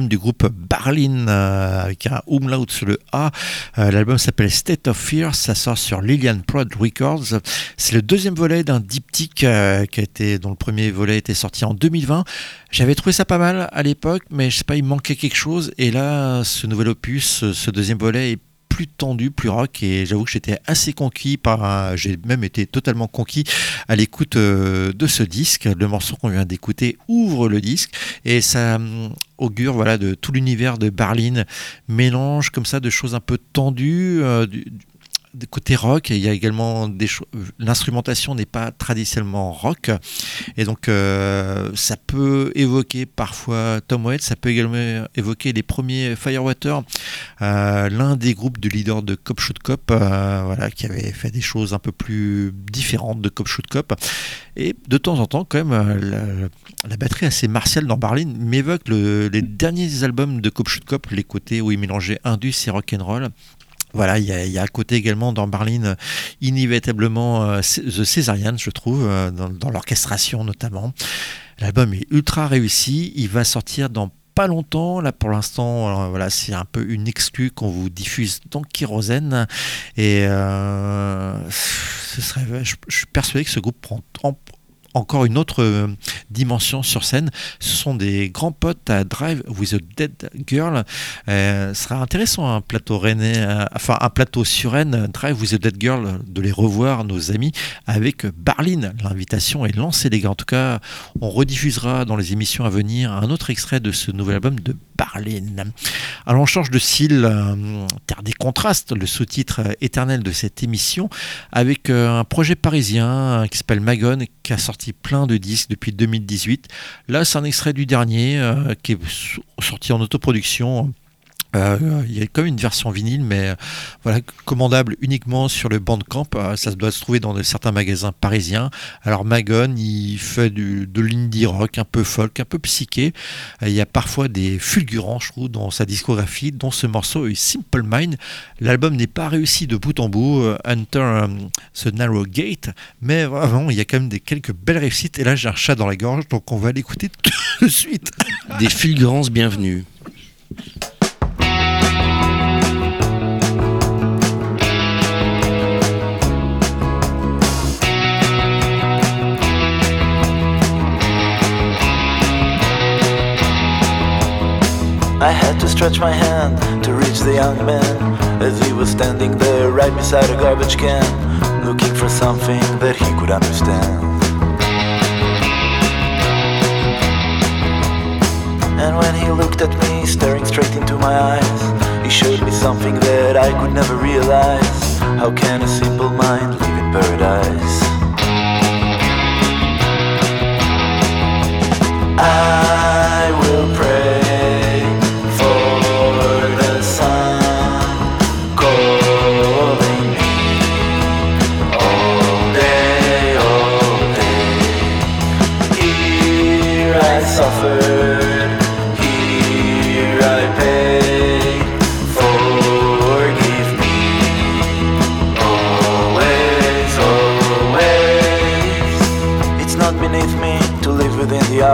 Du groupe Barlin euh, avec un umlaut sur le A. Euh, L'album s'appelle State of Fear, ça sort sur Lilian Prod Records. C'est le deuxième volet d'un diptyque euh, qui a été, dont le premier volet était sorti en 2020. J'avais trouvé ça pas mal à l'époque, mais je sais pas, il manquait quelque chose. Et là, ce nouvel opus, ce deuxième volet est plus tendu, plus rock et j'avoue que j'étais assez conquis par j'ai même été totalement conquis à l'écoute euh, de ce disque. Le morceau qu'on vient d'écouter ouvre le disque et ça hum, augure voilà de tout l'univers de Barlin, mélange comme ça de choses un peu tendues, euh, côté rock, il y a également des. L'instrumentation n'est pas traditionnellement rock, et donc euh, ça peut évoquer parfois Tom Waits, ça peut également évoquer les premiers Firewater, euh, l'un des groupes du leader de Cop Shoot Cop, euh, voilà, qui avait fait des choses un peu plus différentes de Cop Shoot Cop. Et de temps en temps, quand même, la, batterie assez martiale dans Barlin m'évoque le- les derniers albums de Cop Shoot Cop, les côtés où il mélangeait indus et rock'n'roll. Voilà, il y, a, à côté également dans Barlin euh, inévitablement euh, The Césarian, je trouve, euh, dans, l'orchestration notamment. L'album est ultra réussi, il va sortir dans pas longtemps, là pour l'instant, voilà, c'est un peu une exclue qu'on vous diffuse dans Kérosène et ce serait, je, suis persuadé que ce groupe prend en- encore une autre euh, dimension sur scène. Ce sont des grands potes à Drive with a Dead Girl. Euh, ce sera intéressant un plateau rennais, euh, enfin un plateau sur Rennes, Drive with a Dead Girl, de les revoir, nos amis, avec Barlin. L'invitation est lancée, les gars. En tout cas, on rediffusera dans les émissions à venir un autre extrait de ce nouvel album de Alors on change de style, euh, terre des contrastes, le sous-titre éternel de cette émission, avec euh, un projet parisien euh, qui s'appelle Magon, qui a sorti plein de disques depuis 2018. Là, c'est un extrait du dernier qui est sorti en autoproduction. Euh, il y a même une version vinyle, mais euh, voilà, commandable uniquement sur le Bandcamp. Euh, ça doit se trouver dans certains magasins parisiens. Alors Magon, il fait du, de l'indie rock, un peu folk, un peu psyché. Il y a parfois des fulgurants, je trouve, dans sa discographie, dont ce morceau est Simple Mind. L'album n'est pas réussi de bout en bout, Enter euh, the Narrow Gate, mais vraiment, il y a quand même des quelques belles réussites. Et là, j'ai un chat dans la gorge, donc on va l'écouter tout de suite. Des fulgurances bienvenues. I had to stretch my hand to reach the young man as he was standing there right beside a garbage can, looking for something that he could understand. And when he looked at me, staring straight into my eyes, he showed me something that I could never realize. How can a simple mind live in paradise? I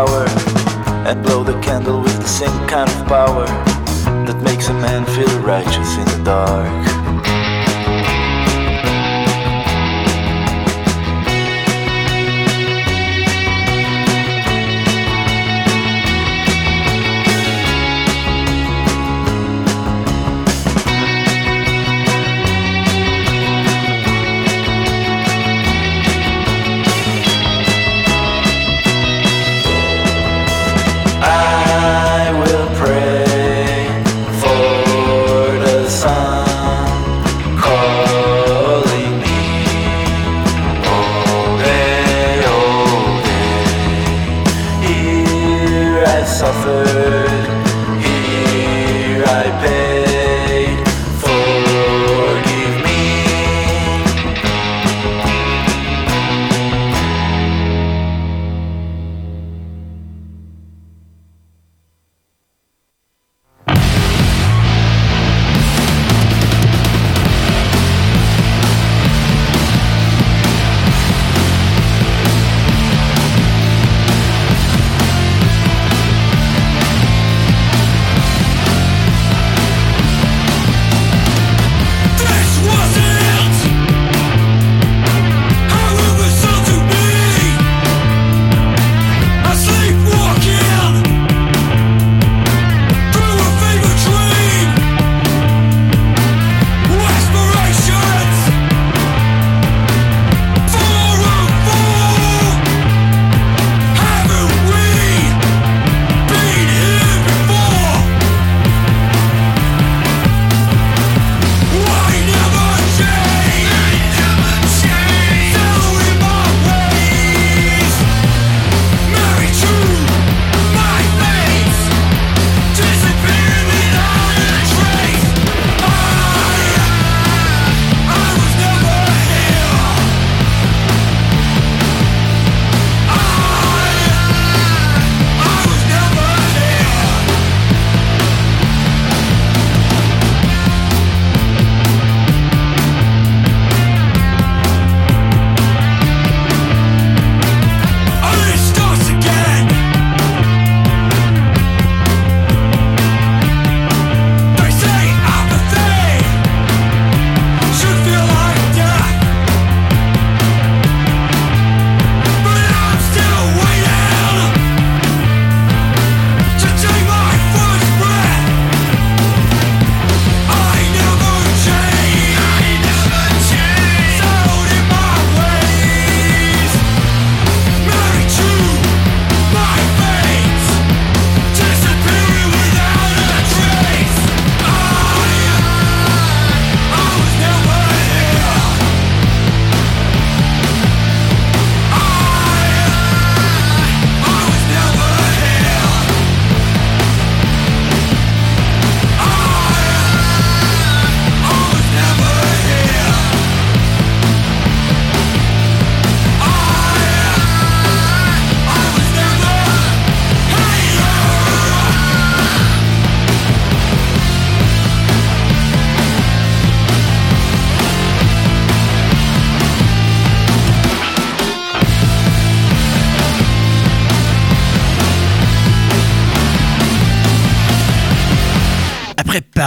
and blow the candle with the same kind of power that makes a man feel righteous in the dark. pay.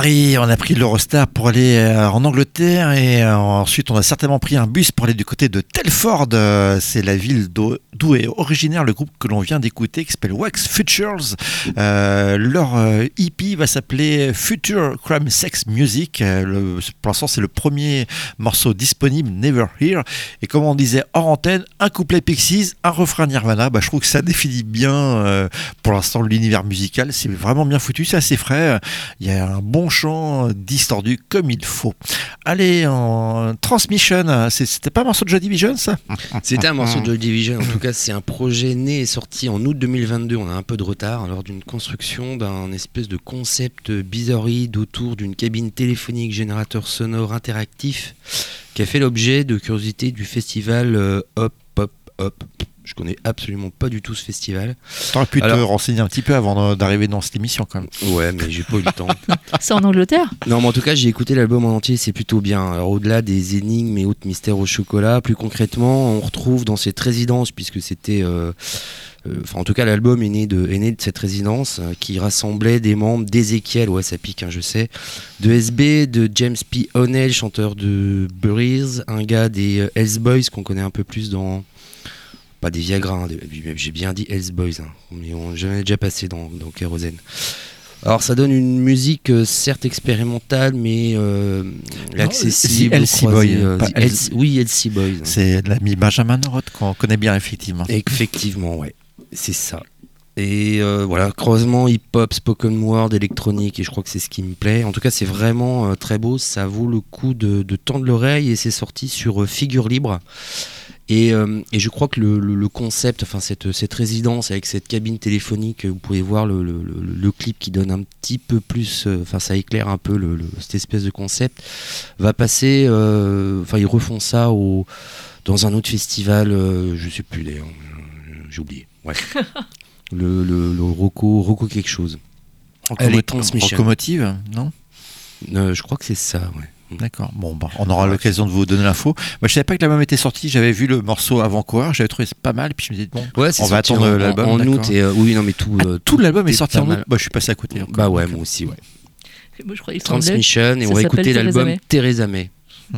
On a pris l'Eurostar pour aller euh, en Angleterre et euh, ensuite on a certainement pris un bus pour aller du côté de Telford. Euh, C'est la ville d'où d'où est originaire le groupe que l'on vient d'écouter qui s'appelle Wax Futures. Euh, leur euh, EP va s'appeler Future Crime Sex Music. Euh, pour l'instant, c'est le premier morceau disponible, Never Here. Et comme on disait hors antenne, un couplet Pixies, un refrain Nirvana. Bah, je trouve que ça définit bien euh, pour l'instant l'univers musical. C'est vraiment bien foutu, c'est assez frais. Il y a un bon chant distordu comme il faut. Allez, en Transmission, c'était pas un morceau de Joy Division ça? C'était un morceau de Joy Division. En tout cas, c'est un projet né et sorti en août 2022. On a un peu de retard lors d'une construction d'un espèce de concept bizarroïde autour d'une cabine téléphonique générateur sonore interactif qui a fait l'objet de curiosité du festival euh, Hop Hop Hop. Je connais absolument pas du tout ce festival. T'aurais pu te renseigner un petit peu avant d'arriver dans cette émission quand même. Ouais, mais j'ai pas eu le temps. C'est en Angleterre Non, mais en tout cas, j'ai écouté l'album en entier, c'est plutôt bien. Alors, au-delà des énigmes et autres mystères au chocolat, plus concrètement, on retrouve dans cette résidence, puisque c'était. euh, euh, Enfin, en tout cas, l'album est, né de- est né de cette résidence euh, qui rassemblait des membres d'Ezekiel, ouais, ça pique, hein, je sais, de SB, de James P. O'Neill, chanteur de Breeze, un gars des euh, Hells Boys qu'on connaît un peu plus dans. Pas des Viagra, hein, des- j'ai bien dit Hells Boys, hein, mais on j'en ai déjà passé dans, dans Kérosène. Alors ça donne une musique euh, certes expérimentale mais euh, accessible. Croisée, Boy, euh, pas oui, Elsie Boys. C'est l'ami Benjamin Noroth qu'on connaît bien effectivement. Effectivement, ouais, c'est ça. Et euh, voilà, croisement hip-hop, spoken word, électronique, et je crois que c'est ce qui me plaît. En tout cas, c'est vraiment euh, très beau, ça vaut le coup de, de tendre l'oreille, et c'est sorti sur euh, Figure Libre. Et, euh, et je crois que le, le- le concept, enfin cette, cette résidence avec cette cabine téléphonique, vous pouvez voir le, le- le- le clip qui donne un petit peu plus, euh, enfin ça éclaire un peu le, le- cette espèce de concept, va passer, euh, enfin ils refont ça au, dans un autre festival, euh, je sais plus d'ailleurs, j'ai oublié. Ouais. le, le, le Rocco, Rocco quelque chose. Elle est transmission. Locomotive, non? Euh, je crois que c'est ça, ouais. D'accord. Bon, bah, on aura l'occasion de vous donner l'info. Moi, je savais pas que l'album était sorti. J'avais vu le morceau avant-coureur. J'avais trouvé pas mal. Puis je me disais bon, Ouais, on va attendre en- l'album. En, d'accord. août et euh, oui, non mais tout. euh, Tout l'album est sorti en août. mal. Bah, je suis passé à côté. encore. Bah ouais, Donc, moi aussi, ouais. Moi, je Transmission et Ça on va écouter Theresa l'album May. Theresa May. the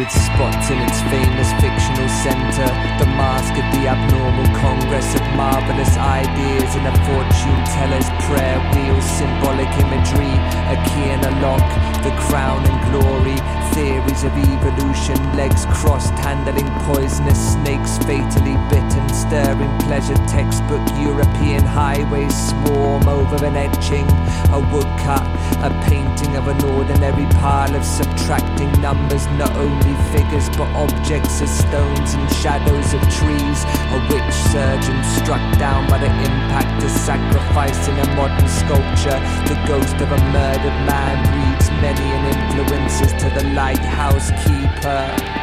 With spots in its famous fictional center. The mask of the abnormal congress of marvelous ideas in a fortune teller's prayer wheel, symbolic imagery, a key and a lock, the crown and glory, theories of evolution, legs crossed, handling poisonous snakes, fatally bitten, stirring pleasure, textbook European highways swarm over an etching, a woodcut, a painting of an ordinary pile of subtracting numbers, not only figures but objects as stones and shadows of trees, a witch surgeon struck down by the impact of sacrifice in a modern sculpture, the ghost of a murdered man breeds many an influences to the lighthouse keeper.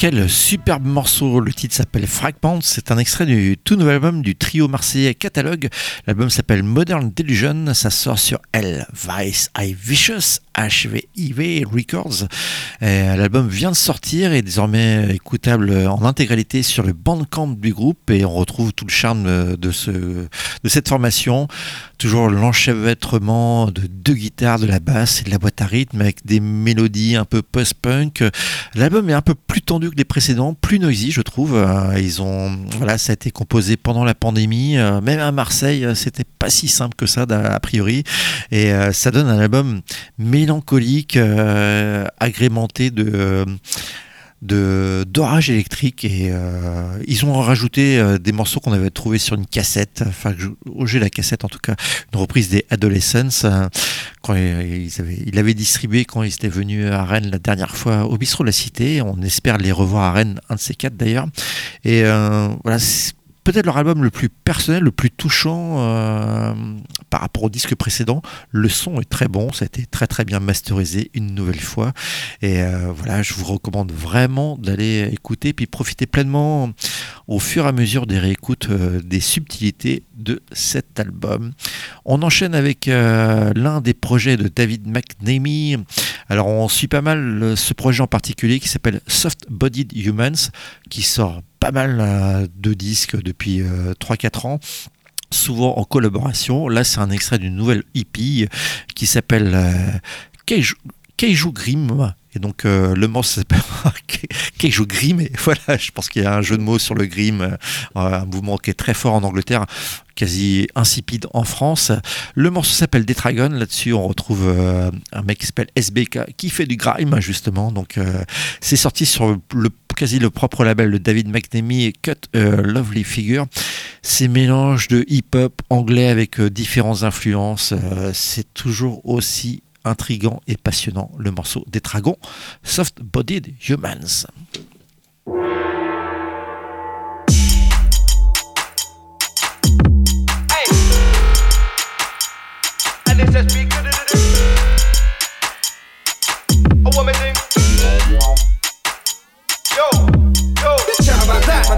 Quel superbe morceau Le titre s'appelle Fragments. C'est un extrait du tout nouvel album du trio marseillais Catalogue. L'album s'appelle Modern Delusion. Ça sort sur L Vice I Vicious HVIV Records. L'album vient de sortir et est désormais écoutable en intégralité sur le bandcamp du groupe et on retrouve tout le charme de, ce, de cette formation. Toujours l'enchevêtrement de deux guitares, de la basse et de la boîte à rythme avec des mélodies un peu post-punk. L'album est un peu plus tendu que les précédents, plus noisy je trouve. Euh, Ils ont, voilà, ça a été composé pendant la pandémie. Euh, Même à Marseille, euh, c'était pas si simple que ça a priori. Et ça donne un album mélancolique, agrémenté de de d'orage électrique et euh, ils ont rajouté euh, des morceaux qu'on avait trouvés sur une cassette. Enfin j'ai la cassette en tout cas une reprise des Adolescents euh, quand ils avaient, ils l'avaient distribué quand ils étaient venus à Rennes la dernière fois au bistrot de la Cité. On espère les revoir à Rennes un de ces quatre d'ailleurs. Et euh, voilà peut-être leur album le plus personnel, le plus touchant euh, par rapport au disque précédent. Le son est très bon, ça a été très très bien masterisé une nouvelle fois. Et euh, voilà, je vous recommande vraiment d'aller écouter puis profiter pleinement au fur et à mesure des réécoutes euh, des subtilités de cet album. On enchaîne avec euh, l'un des projets de David McNamee. Alors on suit pas mal ce projet en particulier qui s'appelle Soft Bodied Humans qui sort pas mal de disques depuis euh, 3-4 ans souvent en collaboration. Là, c'est un extrait d'une nouvelle EP qui s'appelle euh, Keiju Grim. Et donc, euh, le morceau s'appelle Keiju Grim. Et voilà, je pense qu'il y a un jeu de mots sur le Grim, euh, un mouvement qui est très fort en Angleterre, quasi insipide en France. Le morceau s'appelle Detragon. Là-dessus, on retrouve euh, un mec qui s'appelle SBK qui fait du grime, justement. Donc, euh, c'est sorti sur le quasi le propre label de David McNamee Cut a Lovely Figure. Ces mélanges de hip-hop anglais avec euh, différentes influences, euh, c'est toujours aussi intrigant et passionnant. Le morceau des Dragons, Soft Bodied Humans.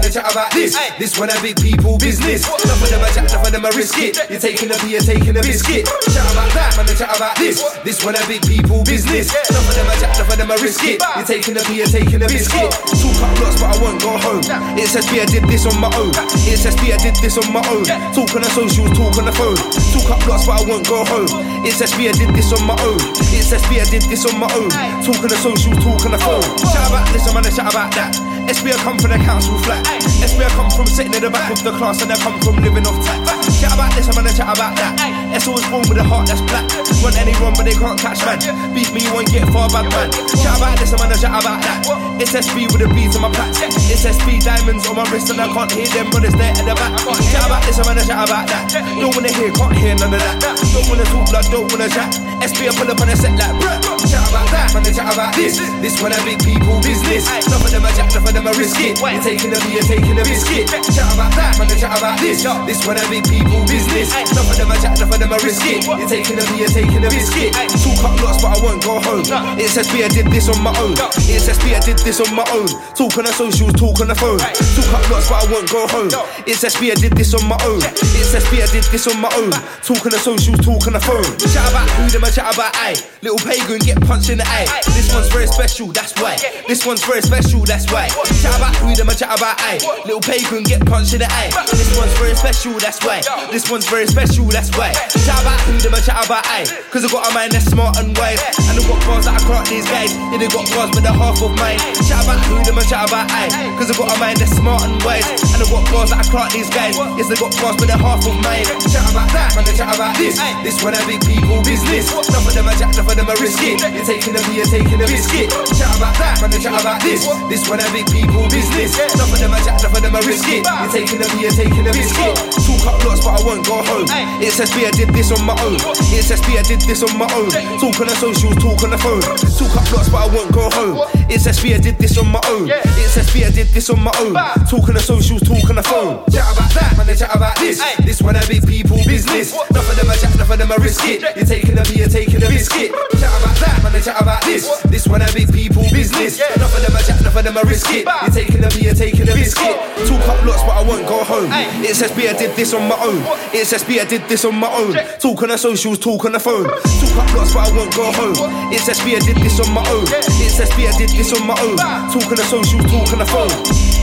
They chat about this. This one a big people business. Enough of them a chat, enough of them a risk it. You're taking a beer, taking a biscuit. Chat about that, man, they chat about this. This one a big people business. Enough of them a chat, enough of them a risk it. You're taking a beer, taking a biscuit. Talk up lots, but I won't go home. It says me, I did this on my own. It says me, I did this on my own. Talk on the socials, talk on the phone. Talk up lots, but I won't go home. It says me, I did this on my own. It says me, I did this on my own. Talk on the socials, talk on the phone. Chat about this, I'm gonna chat about that. SB I come from the council flat. SB I come from sitting in the back of the class and I come from living off tax. Chat about this, I'm gonna chat about that. S always born with a heart that's black. Want anyone but they can't catch man. Beat me, you won't get far, bad man. Chat about this, I'm gonna chat about that. It's SB with the beads on my plaits. It's SB diamonds on my wrist and I can't hear them brothers there at the back. Chat about this, I'm gonna chat about that. Don't wanna hear, can't hear none of that. Don't wanna talk, blood, don't wanna chat. SB I pull up on a set like bruh. Chat about that, man, chat about this. This one a big people business. Some of them are jack, some of them are risk it. You're taking a beer, taking a biscuit. Chat about that, man, chat about this. This one a big people business. Some of them are jack, some of them are risk it. You're taking a beer, taking a biscuit. Talk up lots, but I won't go home. It says me, I did this on my own. It says me, I did this on my own. Talk on the socials, talk on the phone. Talk up lots, but I won't go home. It says me, I did this on my own. It says me, I did this on my own. Talk on the socials, talk on the phone. Chat about who them, I chat about I. Little pagan get punched in the eye. This one's very special, that's why. This one's very special, that's why. Chat about who them, I chat about I. Little pagan get punched in the eye. This one's very special, that's why. This one's very special, that's why. Chat about who them, I chat about I. Cause I got a mind that's smart and wise. And I got bars that I clock these guys. Yeah, they got bars, but they're half of mine. Chat about who them, I chat about I. Cause I got a mind that's smart and wise. And I got bars that I clock these guys. Yes, they got bars, but they're half of mine. Chat about that, man, they chat about this. This one a big people business. Enough of them are jack, enough of them are risk it. You're taking a beer, taking a biscuit. Chat about that, man, they chat about this. This one a big people business. Enough of them are jack, enough of them are risk it. You're taking a beer, taking a biscuit. Talk up lots, but I won't go home. It says me, I did this on my own. It says me, I did this on my own. Talk on the socials, talk on the phone. Talk up lots, but I won't go home. It says me, I did this on my own. It says me, I did this on my own. Talk on the socials, talk on the phone. Chat about that, man, they chat about this. This one a big people business. Enough of them are jack, enough of them are risk it. You're taking a beer, taking a biscuit. Chat about that, man, they chat about this. This one a big people business. Enough of them are jack, enough of them I risk it. You're taking the beer, taking the biscuit. Two cup lots, but I won't go home. It says B, I did this on my own. It says B, I did this on my own. Talk on the socials, talk on the phone. Two cup lots, but I won't go home. It says B, I did this on my own. It says B, I did this on my own. Talk on the socials, talk on the phone.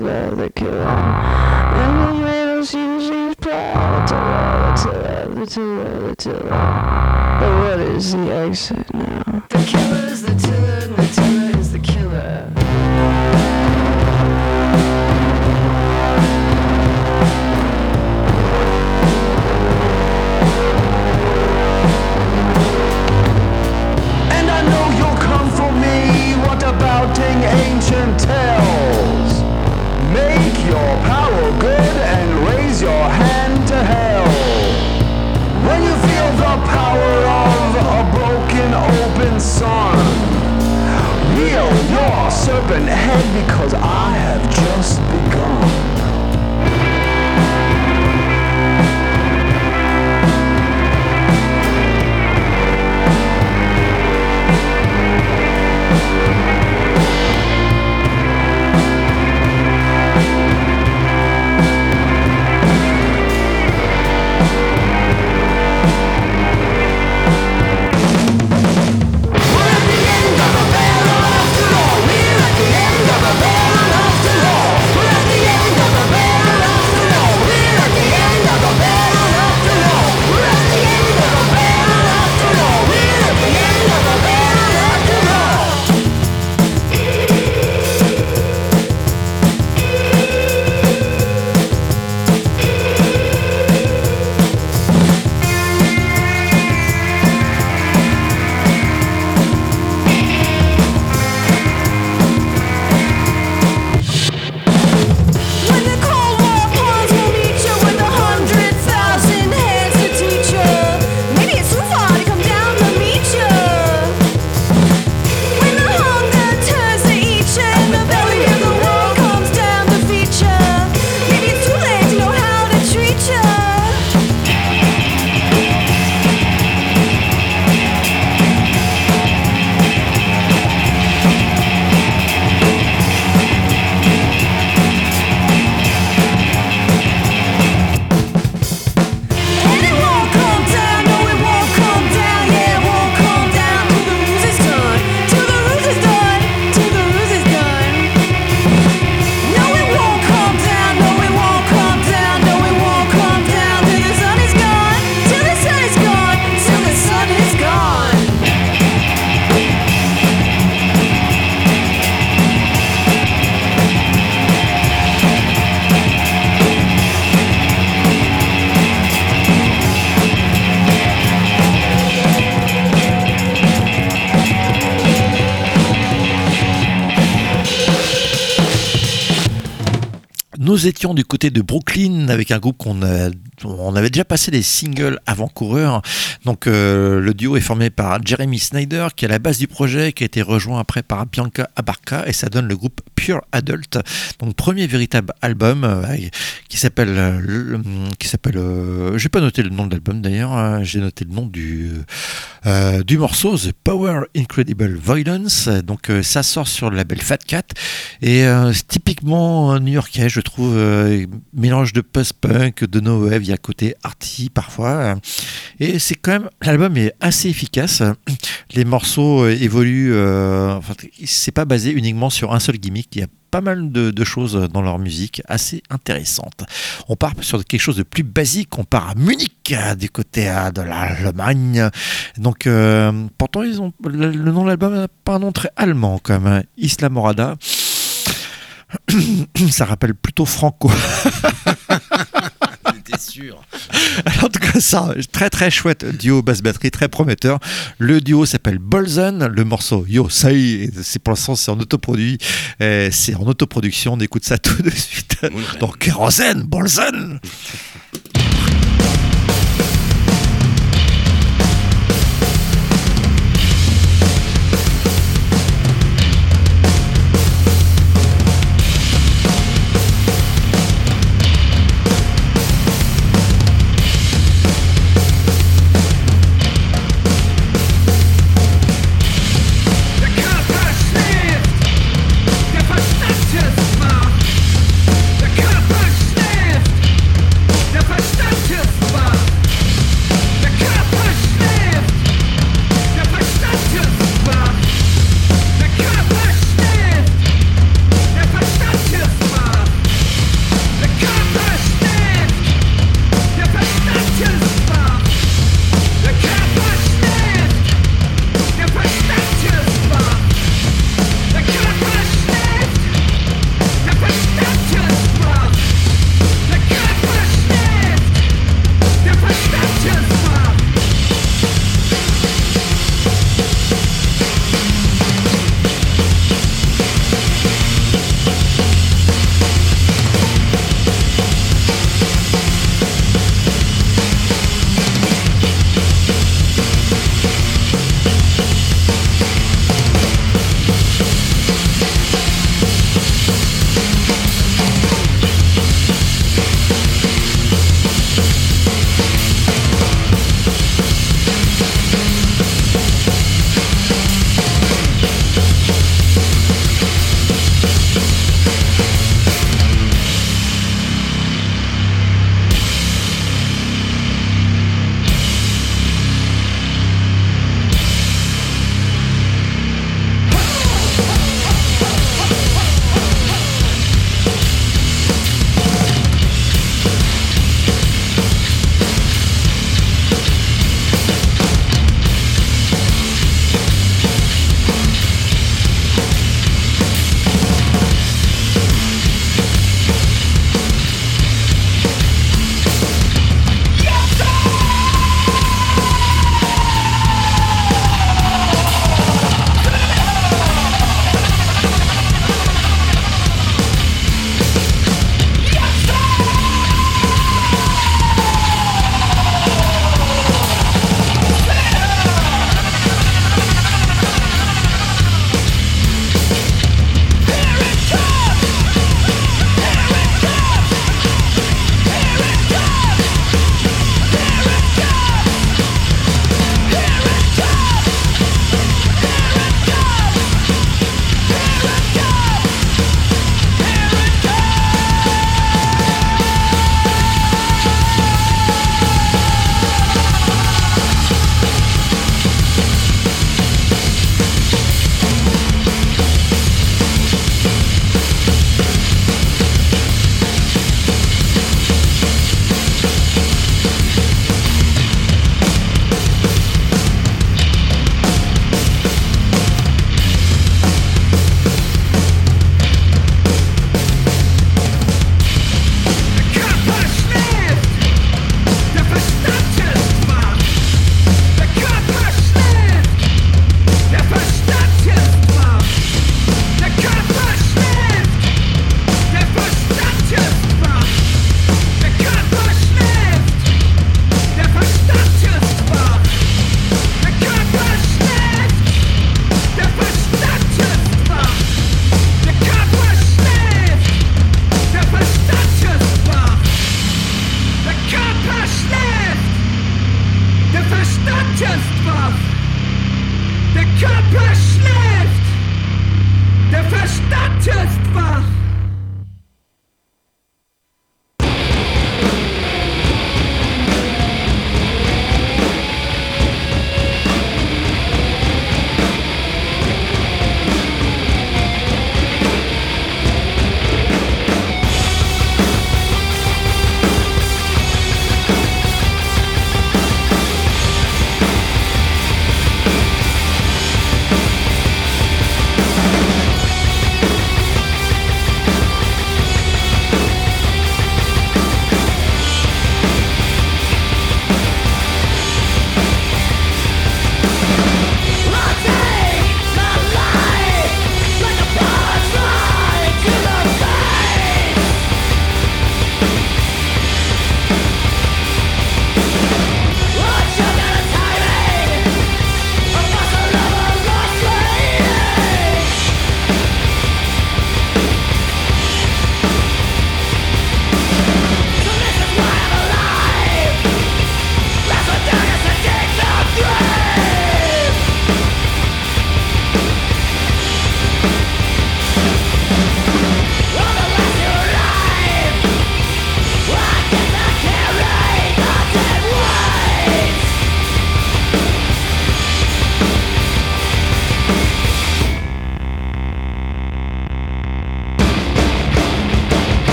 The killer, the killer. And the middle usually proud. The tiller, the tiller, the tiller. But what is the exit now? The killer's de Brooklyn avec un groupe qu'on on avait déjà passé des singles avant-coureurs. Donc euh, le duo est formé par Jeremy Snyder qui est à la base du projet, qui a été rejoint après par Bianca Abarca et ça donne le groupe Pure Adult. Donc premier véritable album euh, qui s'appelle, euh, qui s'appelle, euh, j'ai pas noté le nom de l'album d'ailleurs, hein, j'ai noté le nom du du morceau The Power Incredible Violence. Donc ça sort sur le label Fat Cat et c'est typiquement new-yorkais, je trouve, mélange de post-punk, de no wave, il y a côté arty parfois. Et c'est quand même, l'album est assez efficace. Les morceaux évoluent, enfin, c'est pas basé uniquement sur un seul gimmick, il y a pas mal de, choses dans leur musique assez intéressantes. On part sur quelque chose de plus basique, on part à Munich, euh, du côté euh, de l'Allemagne. Donc, euh, pourtant, ils ont le, le nom de l'album n'a pas un nom très allemand, quand même. hein. Isla Morada. Ça rappelle plutôt Franco. J'étais sûr. En tout cas, ça, très très chouette duo basse batterie, très prometteur. Le duo s'appelle Bolzen, le morceau Yo Say, c'est pour l'instant c'est en autoproduit, c'est en autoproduction. On écoute ça tout de suite. Donc Kérosène, Bolzen.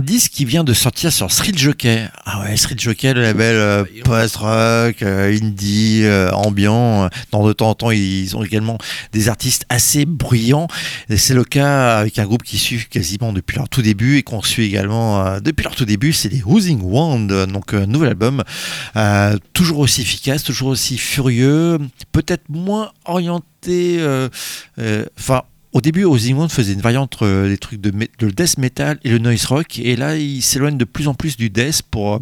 Disque qui vient de sortir sur Street Jockey. Ah ouais, Street Jockey, le label euh, post-rock, euh, indie, euh, ambiant. Dans de temps en temps, ils ont également des artistes assez bruyants. C'est le cas avec un groupe qui suit quasiment depuis leur tout début et qu'on suit également euh, depuis leur tout début. C'est les Oozing Wand, donc un nouvel album. Toujours aussi efficace, toujours aussi furieux, peut-être moins orienté. Enfin. Au début, Ozzy faisait une variante entre euh, les trucs de, death metal et le noise rock, et là, il s'éloigne de plus en plus du death pour euh,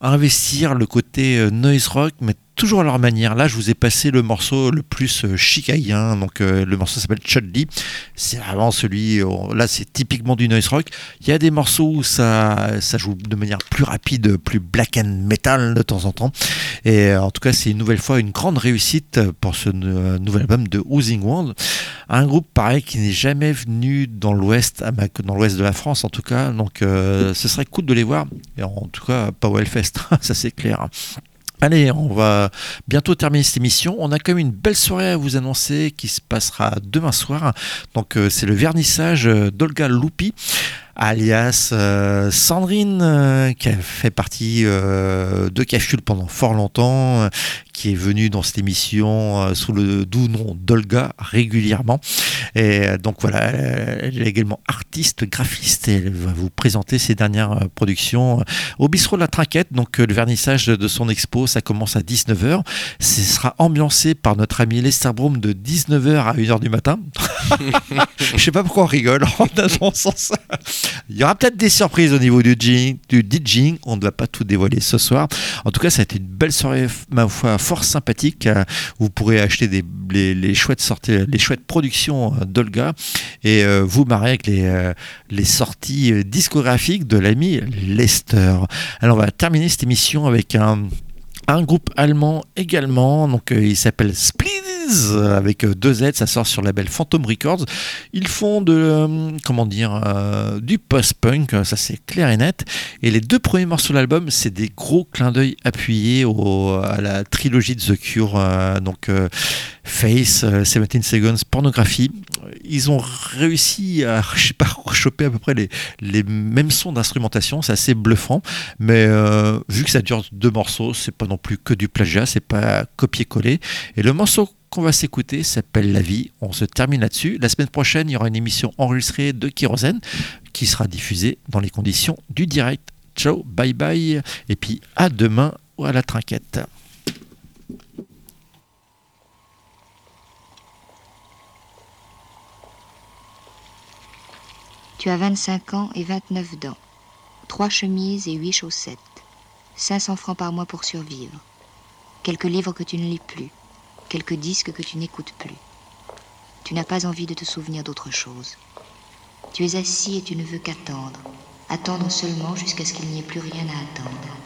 investir le côté euh, noise rock, toujours à leur manière. Là, je vous ai passé le morceau le plus euh, chicaïen, donc euh, le morceau s'appelle Chudley. C'est vraiment celui, euh, là, c'est typiquement du noise rock. Il y a des morceaux où ça, ça joue de manière plus rapide, plus black and metal de temps en temps. Et euh, en tout cas, c'est une nouvelle fois une grande réussite pour ce nouvel album de Oozing World. Un groupe pareil qui n'est jamais venu dans l'ouest, dans l'ouest de la France en tout cas. Donc ce serait cool de les voir. Et en tout cas, pas au ça c'est clair. Allez, on va bientôt terminer cette émission. On a quand même une belle soirée à vous annoncer qui se passera demain soir. Donc euh, c'est le vernissage euh, d'Olga Loupi alias euh, Sandrine, euh, qui a fait partie euh, de Cachul pendant fort longtemps, euh, qui est venue dans cette émission euh, sous le doux nom d'Olga régulièrement. Et euh, donc voilà, elle, est également artiste, graphiste, et elle va vous présenter ses dernières productions au bistrot de la Trinquette. Donc le vernissage de, de son expo, ça commence à 19h. Ce sera ambiancé par notre ami Lester Broom de 19h à 1h du matin. Je sais pas pourquoi on rigole en annonçant ça. Il y aura peut-être des surprises au niveau du, DJing, du DJing. On ne va pas tout dévoiler ce soir. En tout cas, ça a été une belle soirée, ma foi, fort sympathique. Euh, Vous pourrez acheter les, chouettes sorties, les chouettes productions euh, d'Olga et euh, vous marrer avec les, les sorties discographiques de l'ami Lester. Alors, on va terminer cette émission avec un un groupe allemand également, donc euh, il s'appelle Spliz avec euh, deux Z, ça sort sur le label Phantom Records. Ils font de euh, comment dire du post-punk, ça c'est clair et net. Et les deux premiers morceaux de l'album, c'est des gros clins d'œil appuyés à la trilogie de The Cure, donc Face, euh, 17 Seconds, Pornographie. Ils ont réussi à, je sais pas, choper à peu près les, mêmes sons d'instrumentation, c'est assez bluffant. Mais vu que ça dure deux morceaux, c'est pas non plus que du plagiat, c'est pas copier-coller. Et le morceau qu'on va s'écouter s'appelle La vie. On se termine là-dessus. La semaine prochaine, il y aura une émission enregistrée de Kérosène qui sera diffusée dans les conditions du direct. Ciao, bye bye, et puis à demain ou à la trinquette. Tu as 25 ans et 29 dents. Trois chemises et huit chaussettes. 500 francs par mois pour survivre. Quelques livres que tu ne lis plus. Quelques disques que tu n'écoutes plus. Tu n'as pas envie de te souvenir d'autre chose. Tu es assis et tu ne veux qu'attendre. Attendre seulement jusqu'à ce qu'il n'y ait plus rien à attendre.